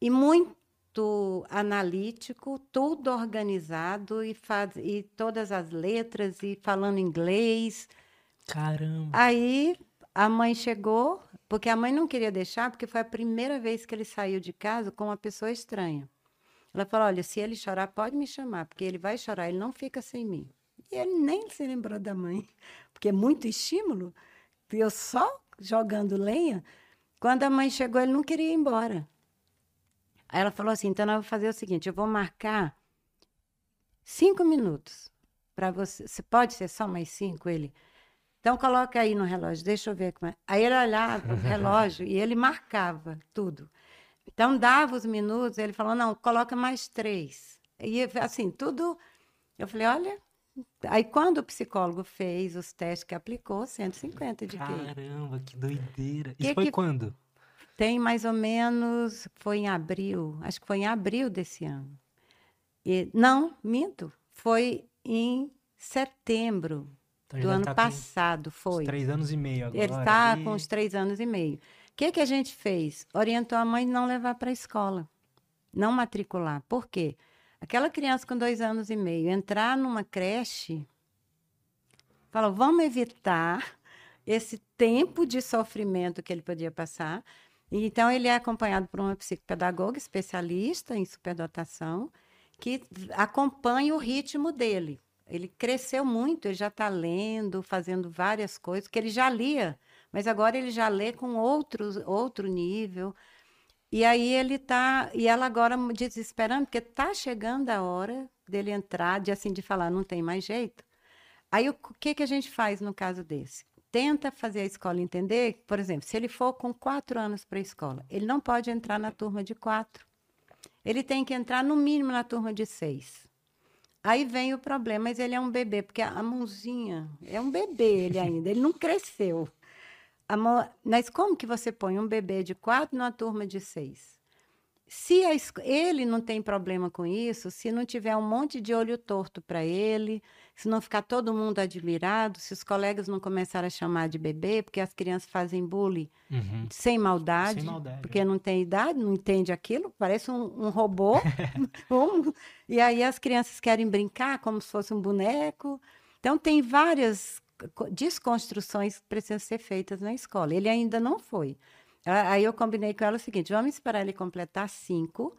e muito analítico, tudo organizado, e, faz, e todas as letras, e falando inglês. Caramba! Aí a mãe chegou, porque a mãe não queria deixar, porque foi a primeira vez que ele saiu de casa com uma pessoa estranha. Ela falou: Olha, se ele chorar, pode me chamar, porque ele vai chorar, ele não fica sem mim. E ele nem se lembrou da mãe, *laughs* porque é muito estímulo. Eu só jogando lenha. Quando a mãe chegou, ele não queria ir embora. Aí ela falou assim: então eu vou fazer o seguinte: eu vou marcar cinco minutos para. Você pode ser só mais cinco? Ele. Então coloca aí no relógio, deixa eu ver como é. Aí ele olhava o *laughs* relógio e ele marcava tudo. Então dava os minutos, ele falou: não, coloca mais três. E assim, tudo. Eu falei: olha, Aí, quando o psicólogo fez os testes que aplicou, 150 de QI. Caramba, que doideira. Isso que foi que quando? Tem mais ou menos, foi em abril, acho que foi em abril desse ano. E, não, minto, foi em setembro então, do ano tá passado, foi. três anos e meio agora. Ele está e... com os três anos e meio. O que, que a gente fez? Orientou a mãe não levar para a escola, não matricular. Por quê? Aquela criança com dois anos e meio entrar numa creche, falou, vamos evitar esse tempo de sofrimento que ele podia passar. Então, ele é acompanhado por uma psicopedagoga especialista em superdotação, que acompanha o ritmo dele. Ele cresceu muito, ele já está lendo, fazendo várias coisas, que ele já lia, mas agora ele já lê com outros, outro nível. E aí ele tá, e ela agora desesperando, porque tá chegando a hora dele entrar, de assim de falar, não tem mais jeito. Aí o que que a gente faz no caso desse? Tenta fazer a escola entender, por exemplo, se ele for com quatro anos para a escola, ele não pode entrar na turma de quatro. Ele tem que entrar no mínimo na turma de seis. Aí vem o problema, mas ele é um bebê, porque a mãozinha é um bebê ele *laughs* ainda, ele não cresceu. Mas como que você põe um bebê de quatro numa turma de seis? Se a, ele não tem problema com isso, se não tiver um monte de olho torto para ele, se não ficar todo mundo admirado, se os colegas não começarem a chamar de bebê, porque as crianças fazem bullying uhum. sem, maldade, sem maldade, porque é. não tem idade, não entende aquilo, parece um, um robô. *laughs* *laughs* e aí as crianças querem brincar como se fosse um boneco. Então tem várias desconstruções que precisam ser feitas na escola. Ele ainda não foi. Aí eu combinei com ela o seguinte: vamos esperar ele completar cinco,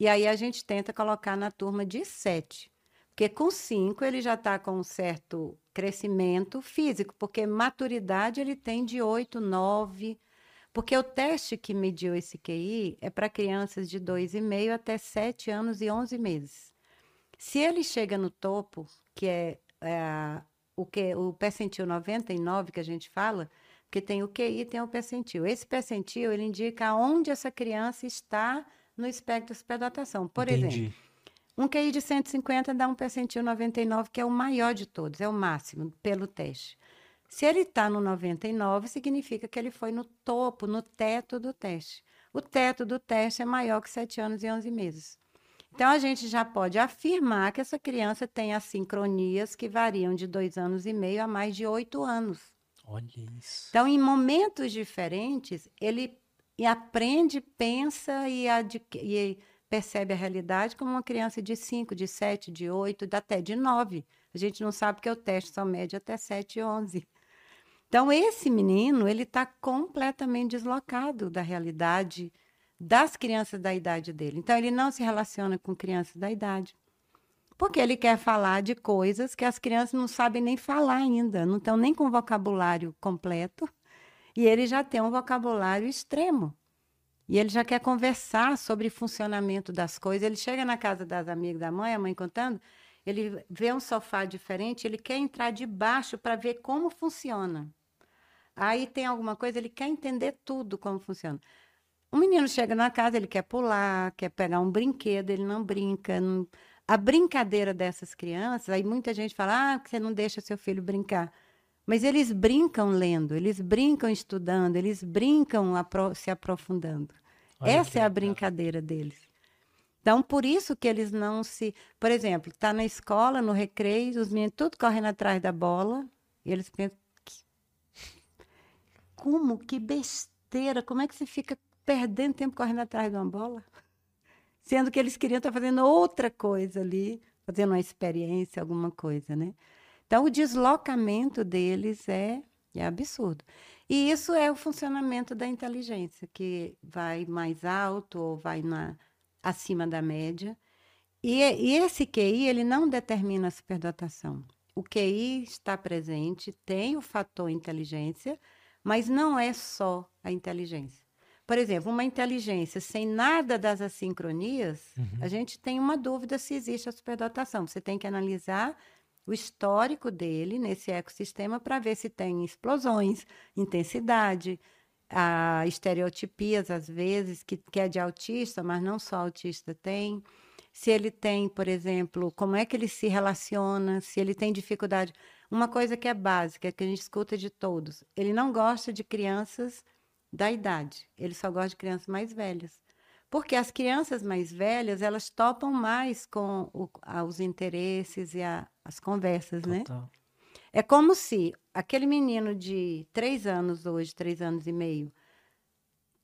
e aí a gente tenta colocar na turma de sete. Porque com cinco ele já está com um certo crescimento físico, porque maturidade ele tem de oito, nove. Porque o teste que mediu esse QI é para crianças de dois e meio até sete anos e onze meses. Se ele chega no topo, que é, é o que o percentil 99 que a gente fala, porque tem o QI e tem o percentil. Esse percentil ele indica onde essa criança está no espectro de superdotação. Por Entendi. exemplo, um QI de 150 dá um percentil 99, que é o maior de todos, é o máximo pelo teste. Se ele está no 99, significa que ele foi no topo, no teto do teste. O teto do teste é maior que 7 anos e 11 meses. Então, a gente já pode afirmar que essa criança tem as sincronias que variam de dois anos e meio a mais de oito anos. Olha isso. Então, em momentos diferentes, ele aprende, pensa e, e percebe a realidade como uma criança de 5, de 7, de 8, até de 9. A gente não sabe que o teste só mede até 7 e 11. Então, esse menino, ele está completamente deslocado da realidade das crianças da idade dele. Então, ele não se relaciona com crianças da idade. Porque ele quer falar de coisas que as crianças não sabem nem falar ainda, não estão nem com vocabulário completo, e ele já tem um vocabulário extremo. E ele já quer conversar sobre funcionamento das coisas. Ele chega na casa das amigas da mãe, a mãe contando, ele vê um sofá diferente, ele quer entrar debaixo para ver como funciona. Aí tem alguma coisa, ele quer entender tudo como funciona. O menino chega na casa, ele quer pular, quer pegar um brinquedo, ele não brinca. Não... A brincadeira dessas crianças, aí muita gente fala, ah, você não deixa seu filho brincar. Mas eles brincam lendo, eles brincam estudando, eles brincam apro se aprofundando. Olha Essa é a brincadeira deles. Então, por isso que eles não se. Por exemplo, está na escola, no recreio, os meninos tudo correndo atrás da bola, e eles pensam. *laughs* Como? Que besteira! Como é que você fica perdendo tempo correndo atrás de uma bola? *laughs* Sendo que eles queriam estar fazendo outra coisa ali, fazendo uma experiência, alguma coisa, né? Então, o deslocamento deles é, é absurdo. E isso é o funcionamento da inteligência, que vai mais alto ou vai na, acima da média. E, e esse QI, ele não determina a superdotação. O QI está presente, tem o fator inteligência, mas não é só a inteligência. Por exemplo, uma inteligência sem nada das assincronias, uhum. a gente tem uma dúvida se existe a superdotação. Você tem que analisar o histórico dele nesse ecossistema para ver se tem explosões, intensidade, a estereotipias, às vezes, que, que é de autista, mas não só autista tem. Se ele tem, por exemplo, como é que ele se relaciona, se ele tem dificuldade. Uma coisa que é básica, que a gente escuta de todos: ele não gosta de crianças da idade, ele só gosta de crianças mais velhas. Porque as crianças mais velhas, elas topam mais com o, os interesses e a, as conversas, né? Total. né? É como se aquele menino de três anos hoje, três anos e meio,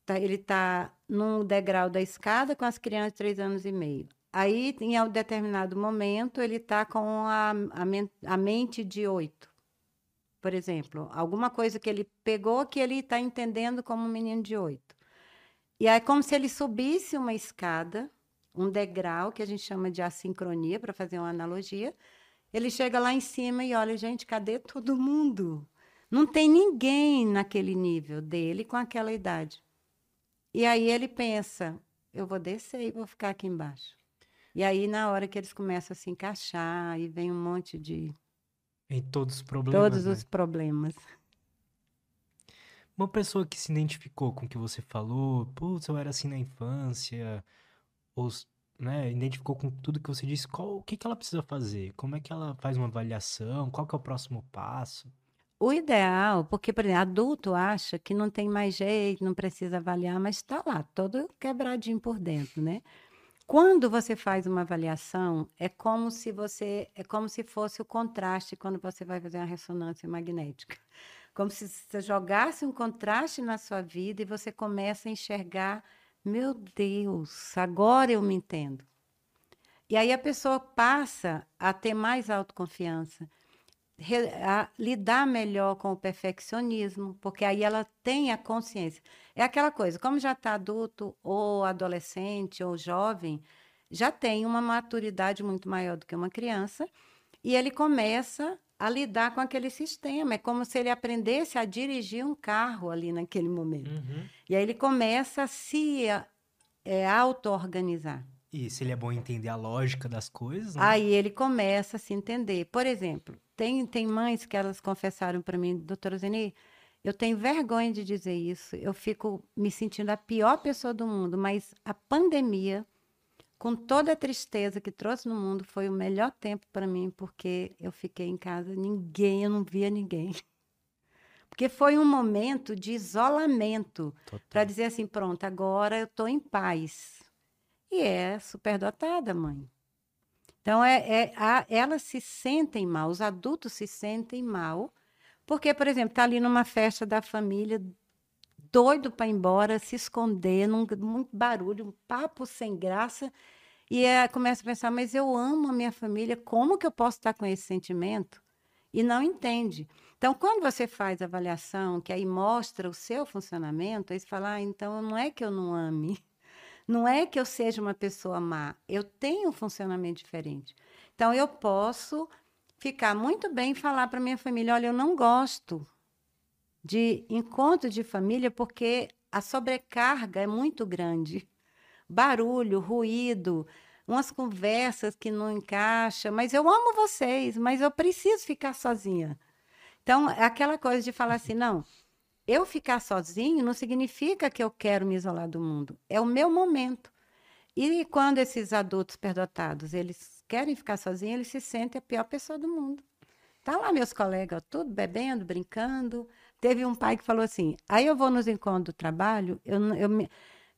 tá, ele está num degrau da escada com as crianças de três anos e meio. Aí, em um determinado momento, ele está com a, a, a mente de oito, por exemplo. Alguma coisa que ele pegou que ele está entendendo como um menino de oito. E aí, é como se ele subisse uma escada, um degrau, que a gente chama de assincronia, para fazer uma analogia, ele chega lá em cima e olha, gente, cadê todo mundo? Não tem ninguém naquele nível dele com aquela idade. E aí ele pensa, eu vou descer e vou ficar aqui embaixo. E aí, na hora que eles começam a se encaixar, e vem um monte de. Em todos os problemas. Todos né? os problemas. Uma pessoa que se identificou com o que você falou, putz, eu era assim na infância, ou né, identificou com tudo que você disse, qual, o que, que ela precisa fazer? Como é que ela faz uma avaliação? Qual que é o próximo passo? O ideal, porque, por exemplo, adulto acha que não tem mais jeito, não precisa avaliar, mas está lá, todo quebradinho por dentro, né? Quando você faz uma avaliação, é como se você, é como se fosse o contraste quando você vai fazer uma ressonância magnética. Como se você jogasse um contraste na sua vida e você começa a enxergar meu Deus, agora eu me entendo. E aí a pessoa passa a ter mais autoconfiança, a lidar melhor com o perfeccionismo, porque aí ela tem a consciência. É aquela coisa, como já está adulto, ou adolescente, ou jovem, já tem uma maturidade muito maior do que uma criança, e ele começa a lidar com aquele sistema. É como se ele aprendesse a dirigir um carro ali naquele momento. Uhum. E aí ele começa a se é, auto-organizar. E se ele é bom entender a lógica das coisas. Né? Aí ele começa a se entender. Por exemplo, tem, tem mães que elas confessaram para mim, doutora Zeni, eu tenho vergonha de dizer isso, eu fico me sentindo a pior pessoa do mundo, mas a pandemia com toda a tristeza que trouxe no mundo, foi o melhor tempo para mim, porque eu fiquei em casa, ninguém, eu não via ninguém. *laughs* Porque foi um momento de isolamento, para dizer assim, pronto, agora eu estou em paz. E é superdotada, mãe. Então, é, é a, elas se sentem mal, os adultos se sentem mal, porque, por exemplo, está ali numa festa da família, doido para ir embora, se esconder, num, muito barulho, um papo sem graça. E é, começa a pensar, mas eu amo a minha família, como que eu posso estar com esse sentimento? E não entende. Então, quando você faz a avaliação, que aí mostra o seu funcionamento, aí você fala, ah, então não é que eu não ame, *laughs* não é que eu seja uma pessoa má, eu tenho um funcionamento diferente. Então, eu posso ficar muito bem e falar para minha família, olha, eu não gosto de encontro de família porque a sobrecarga é muito grande. Barulho, ruído, umas conversas que não encaixam, mas eu amo vocês, mas eu preciso ficar sozinha. Então, é aquela coisa de falar assim, não, eu ficar sozinho não significa que eu quero me isolar do mundo. É o meu momento. E quando esses adultos perdotados, eles querem ficar sozinhos, eles se sentem a pior pessoa do mundo. Tá lá meus colegas, tudo bebendo, brincando. Teve um pai que falou assim: aí eu vou nos encontros do trabalho, eu, eu,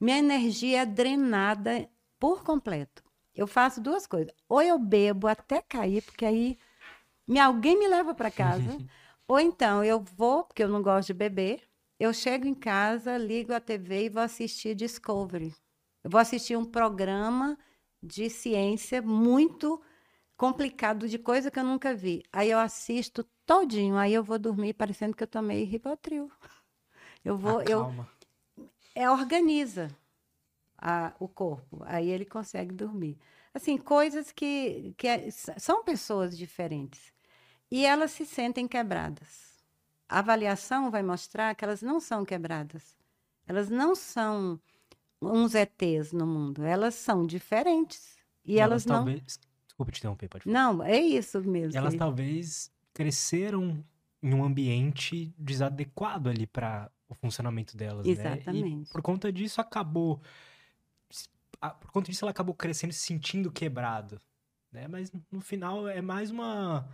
minha energia é drenada por completo. Eu faço duas coisas. Ou eu bebo até cair, porque aí me, alguém me leva para casa. *laughs* ou então eu vou, porque eu não gosto de beber. Eu chego em casa, ligo a TV e vou assistir Discovery. Eu vou assistir um programa de ciência muito complicado, de coisa que eu nunca vi. Aí eu assisto todinho, aí eu vou dormir parecendo que eu tomei Rivotril. Eu vou, Acalma. eu é organiza a, o corpo, aí ele consegue dormir. Assim, coisas que, que é, são pessoas diferentes e elas se sentem quebradas. A avaliação vai mostrar que elas não são quebradas. Elas não são uns ETs no mundo, elas são diferentes. E elas, elas não. Talvez... Desculpa te interromper, pode falar. Não, é isso mesmo. Elas talvez cresceram em um ambiente desadequado ali para o funcionamento delas, Exatamente. né? E por conta disso acabou por conta disso ela acabou crescendo se sentindo quebrado, né? Mas no final é mais uma,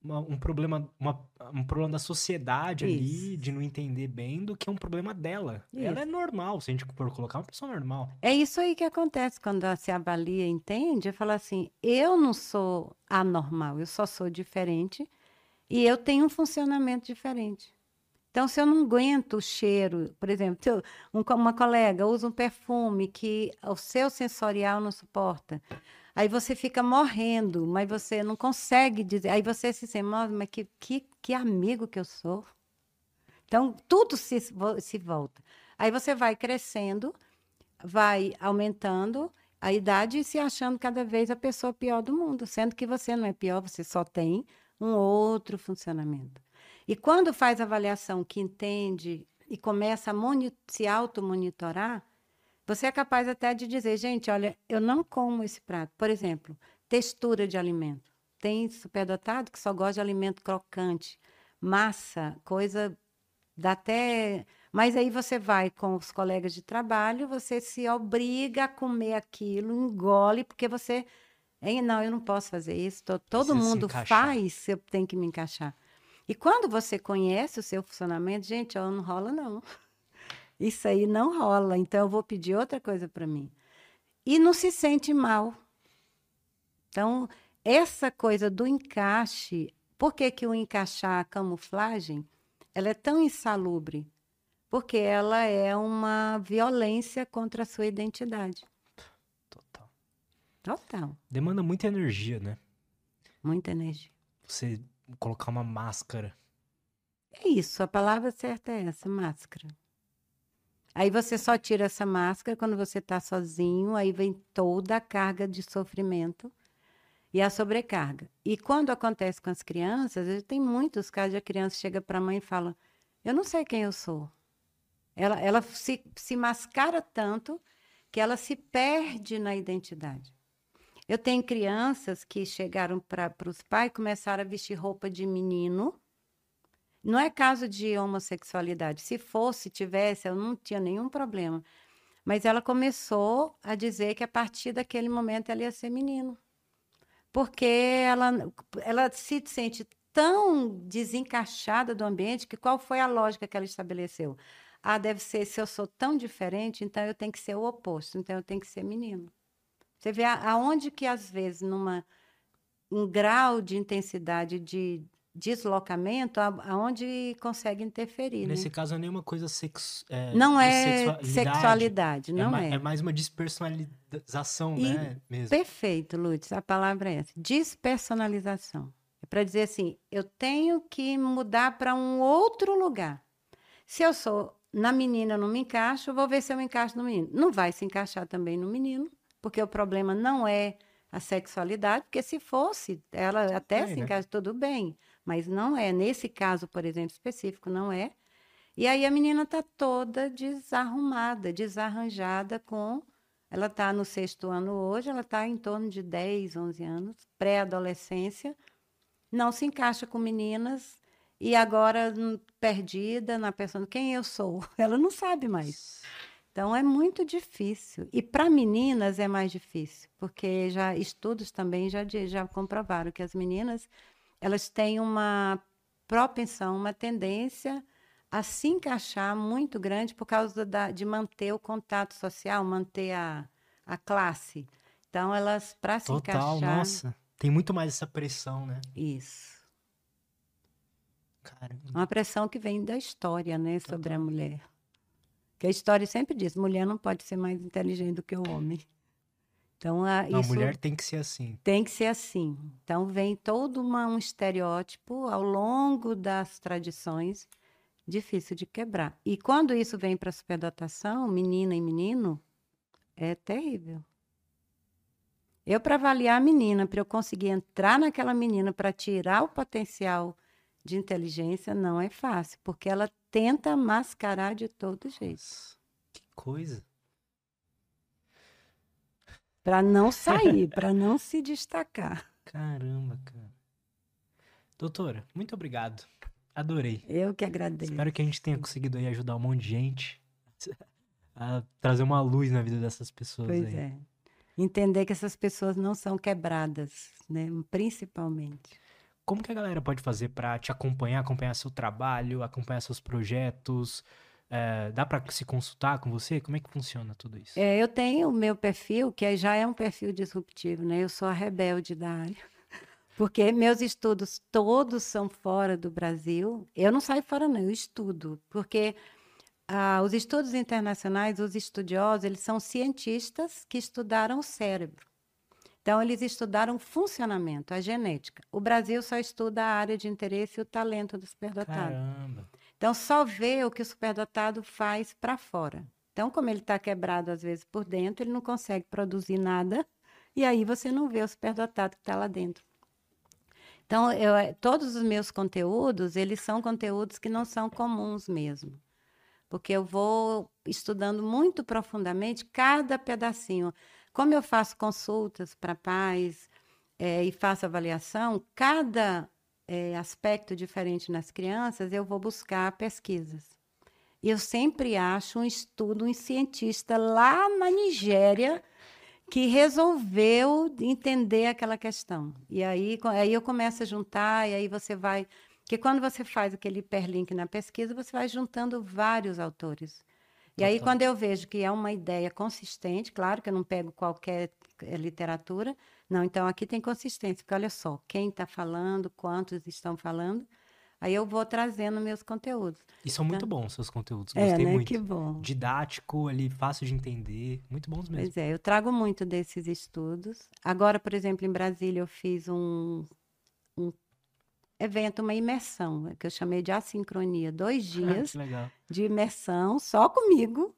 uma um problema uma, um problema da sociedade Isso. ali de não entender bem do que é um problema dela. Isso. Ela é normal, se a gente for colocar uma pessoa normal. É isso aí que acontece quando se avalia, entende? É falar assim, eu não sou anormal, eu só sou diferente e eu tenho um funcionamento diferente. Então, se eu não aguento o cheiro, por exemplo, se eu, um, uma colega usa um perfume que o seu sensorial não suporta, aí você fica morrendo, mas você não consegue dizer. Aí você se sente, mas que, que, que amigo que eu sou. Então, tudo se, se volta. Aí você vai crescendo, vai aumentando a idade e se achando cada vez a pessoa pior do mundo, sendo que você não é pior, você só tem um outro funcionamento. E quando faz avaliação que entende e começa a se auto-monitorar, você é capaz até de dizer, gente, olha, eu não como esse prato. Por exemplo, textura de alimento. Tem superdotado que só gosta de alimento crocante, massa, coisa dá até. Mas aí você vai com os colegas de trabalho, você se obriga a comer aquilo, engole, porque você. Hein, não, eu não posso fazer isso. Todo mundo faz, eu tenho que me encaixar. E quando você conhece o seu funcionamento, gente, ó, não rola não. *laughs* Isso aí não rola, então eu vou pedir outra coisa para mim. E não se sente mal. Então, essa coisa do encaixe, por que, que o encaixar a camuflagem, ela é tão insalubre? Porque ela é uma violência contra a sua identidade. Total. Demanda muita energia, né? Muita energia. Você colocar uma máscara. É isso, a palavra certa é essa, máscara. Aí você só tira essa máscara quando você está sozinho, aí vem toda a carga de sofrimento e a sobrecarga. E quando acontece com as crianças, tem muitos casos de a criança chega para a mãe e fala: Eu não sei quem eu sou. Ela, ela se, se mascara tanto que ela se perde na identidade. Eu tenho crianças que chegaram para os pais e começaram a vestir roupa de menino. Não é caso de homossexualidade. Se fosse, tivesse, eu não tinha nenhum problema. Mas ela começou a dizer que a partir daquele momento ela ia ser menino. Porque ela, ela se sente tão desencaixada do ambiente que qual foi a lógica que ela estabeleceu? Ah, deve ser, se eu sou tão diferente, então eu tenho que ser o oposto, então eu tenho que ser menino. Você vê aonde que, às vezes, numa um grau de intensidade de deslocamento, aonde consegue interferir. Nesse né? caso, não é nenhuma coisa sexo, é, não é sexualidade, sexualidade não é, é. É mais uma despersonalização, e, né? Mesmo. Perfeito, Lutz, a palavra é essa. Despersonalização. É para dizer assim, eu tenho que mudar para um outro lugar. Se eu sou na menina, eu não me encaixo, eu vou ver se eu me encaixo no menino. Não vai se encaixar também no menino porque o problema não é a sexualidade, porque se fosse, ela até se encaixa, né? tudo bem, mas não é. Nesse caso, por exemplo, específico, não é. E aí a menina está toda desarrumada, desarranjada com. Ela está no sexto ano hoje, ela está em torno de 10, 11 anos, pré-adolescência, não se encaixa com meninas e agora hum, perdida na pessoa, quem eu sou? *laughs* Ela não sabe mais. Então é muito difícil. E para meninas é mais difícil, porque já estudos também já, já comprovaram que as meninas elas têm uma propensão, uma tendência a se encaixar muito grande por causa da, de manter o contato social, manter a, a classe. Então, elas, para se Total, encaixar. nossa. Tem muito mais essa pressão, né? Isso. Caramba. Uma pressão que vem da história, né, sobre a Total. mulher. Que a história sempre diz: mulher não pode ser mais inteligente do que o homem. Então, a, Não, isso mulher tem que ser assim. tem que ser assim. Então, vem todo uma, um estereótipo ao longo das tradições, difícil de quebrar. E quando isso vem para a superdotação, menina e menino, é terrível. Eu, para avaliar a menina, para eu conseguir entrar naquela menina, para tirar o potencial de inteligência, não é fácil, porque ela tenta mascarar de todo jeito, Que coisa. para não sair, para não se destacar. *laughs* Caramba, cara. Doutora, muito obrigado. Adorei. Eu que agradeço. Espero que a gente tenha conseguido aí ajudar um monte de gente *laughs* a trazer uma luz na vida dessas pessoas Pois aí. é. Entender que essas pessoas não são quebradas, né? Principalmente. Como que a galera pode fazer pra te acompanhar, acompanhar seu trabalho, acompanhar seus projetos? É, dá pra se consultar com você? Como é que funciona tudo isso? É, eu tenho o meu perfil, que já é um perfil disruptivo, né? Eu sou a rebelde da área. *laughs* Porque meus estudos todos são fora do Brasil. Eu não saio fora, não, eu estudo. Porque ah, os estudos internacionais, os estudiosos, eles são cientistas que estudaram o cérebro. Então, eles estudaram o funcionamento, a genética. O Brasil só estuda a área de interesse e o talento do superdotado. Caramba. Então, só vê o que o superdotado faz para fora. Então, como ele está quebrado às vezes por dentro, ele não consegue produzir nada, e aí você não vê o superdotado que está lá dentro. Então, eu, eh, todos os meus conteúdos, eles são conteúdos que não são comuns mesmo. Porque eu vou estudando muito profundamente cada pedacinho. Como eu faço consultas para pais eh, e faço avaliação, cada eh, aspecto diferente nas crianças, eu vou buscar pesquisas. Eu sempre acho um estudo, um cientista lá na Nigéria que resolveu entender aquela questão. E aí, aí eu começo a juntar, e aí você vai. Porque quando você faz aquele hiperlink na pesquisa, você vai juntando vários autores. E aí, quando eu vejo que é uma ideia consistente, claro que eu não pego qualquer eh, literatura, não, então aqui tem consistência, porque olha só, quem está falando, quantos estão falando, aí eu vou trazendo meus conteúdos. E são muito bons seus conteúdos. É, Gostei né? muito. Que bom. Didático, ali, fácil de entender. Muito bons mesmo. Pois é, eu trago muito desses estudos. Agora, por exemplo, em Brasília, eu fiz um evento, uma imersão, que eu chamei de assincronia. Dois *laughs* dias que legal. de imersão só comigo,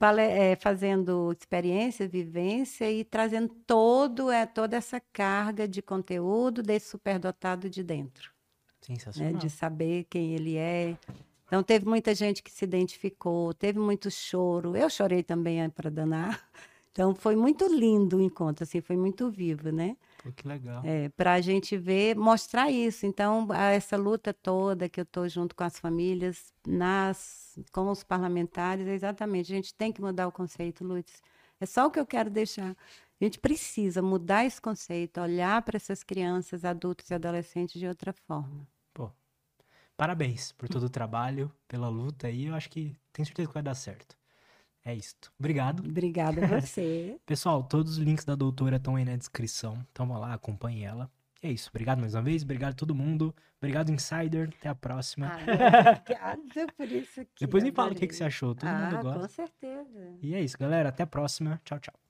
eh, fazendo experiência, vivência e trazendo todo, é, toda essa carga de conteúdo desse superdotado de dentro né, Sensacional. de saber quem ele é. Então, teve muita gente que se identificou, teve muito choro. Eu chorei também para danar. Então, foi muito lindo o encontro, assim, foi muito vivo, né? Que legal. É, para a gente ver, mostrar isso. Então, essa luta toda que eu estou junto com as famílias, nas, com os parlamentares, é exatamente. A gente tem que mudar o conceito, Lutz. É só o que eu quero deixar. A gente precisa mudar esse conceito, olhar para essas crianças, adultos e adolescentes de outra forma. Pô, parabéns por todo o trabalho, pela luta aí. Eu acho que tenho certeza que vai dar certo. É isto. Obrigado. Obrigada a *laughs* você. Pessoal, todos os links da doutora estão aí na descrição. Então vão lá, acompanhe ela. E é isso. Obrigado mais uma vez. Obrigado a todo mundo. Obrigado, Insider. Até a próxima. Ah, *laughs* obrigada por isso. Depois me fala o que, que você achou. Todo mundo ah, gosta. com certeza. E é isso, galera. Até a próxima. Tchau, tchau.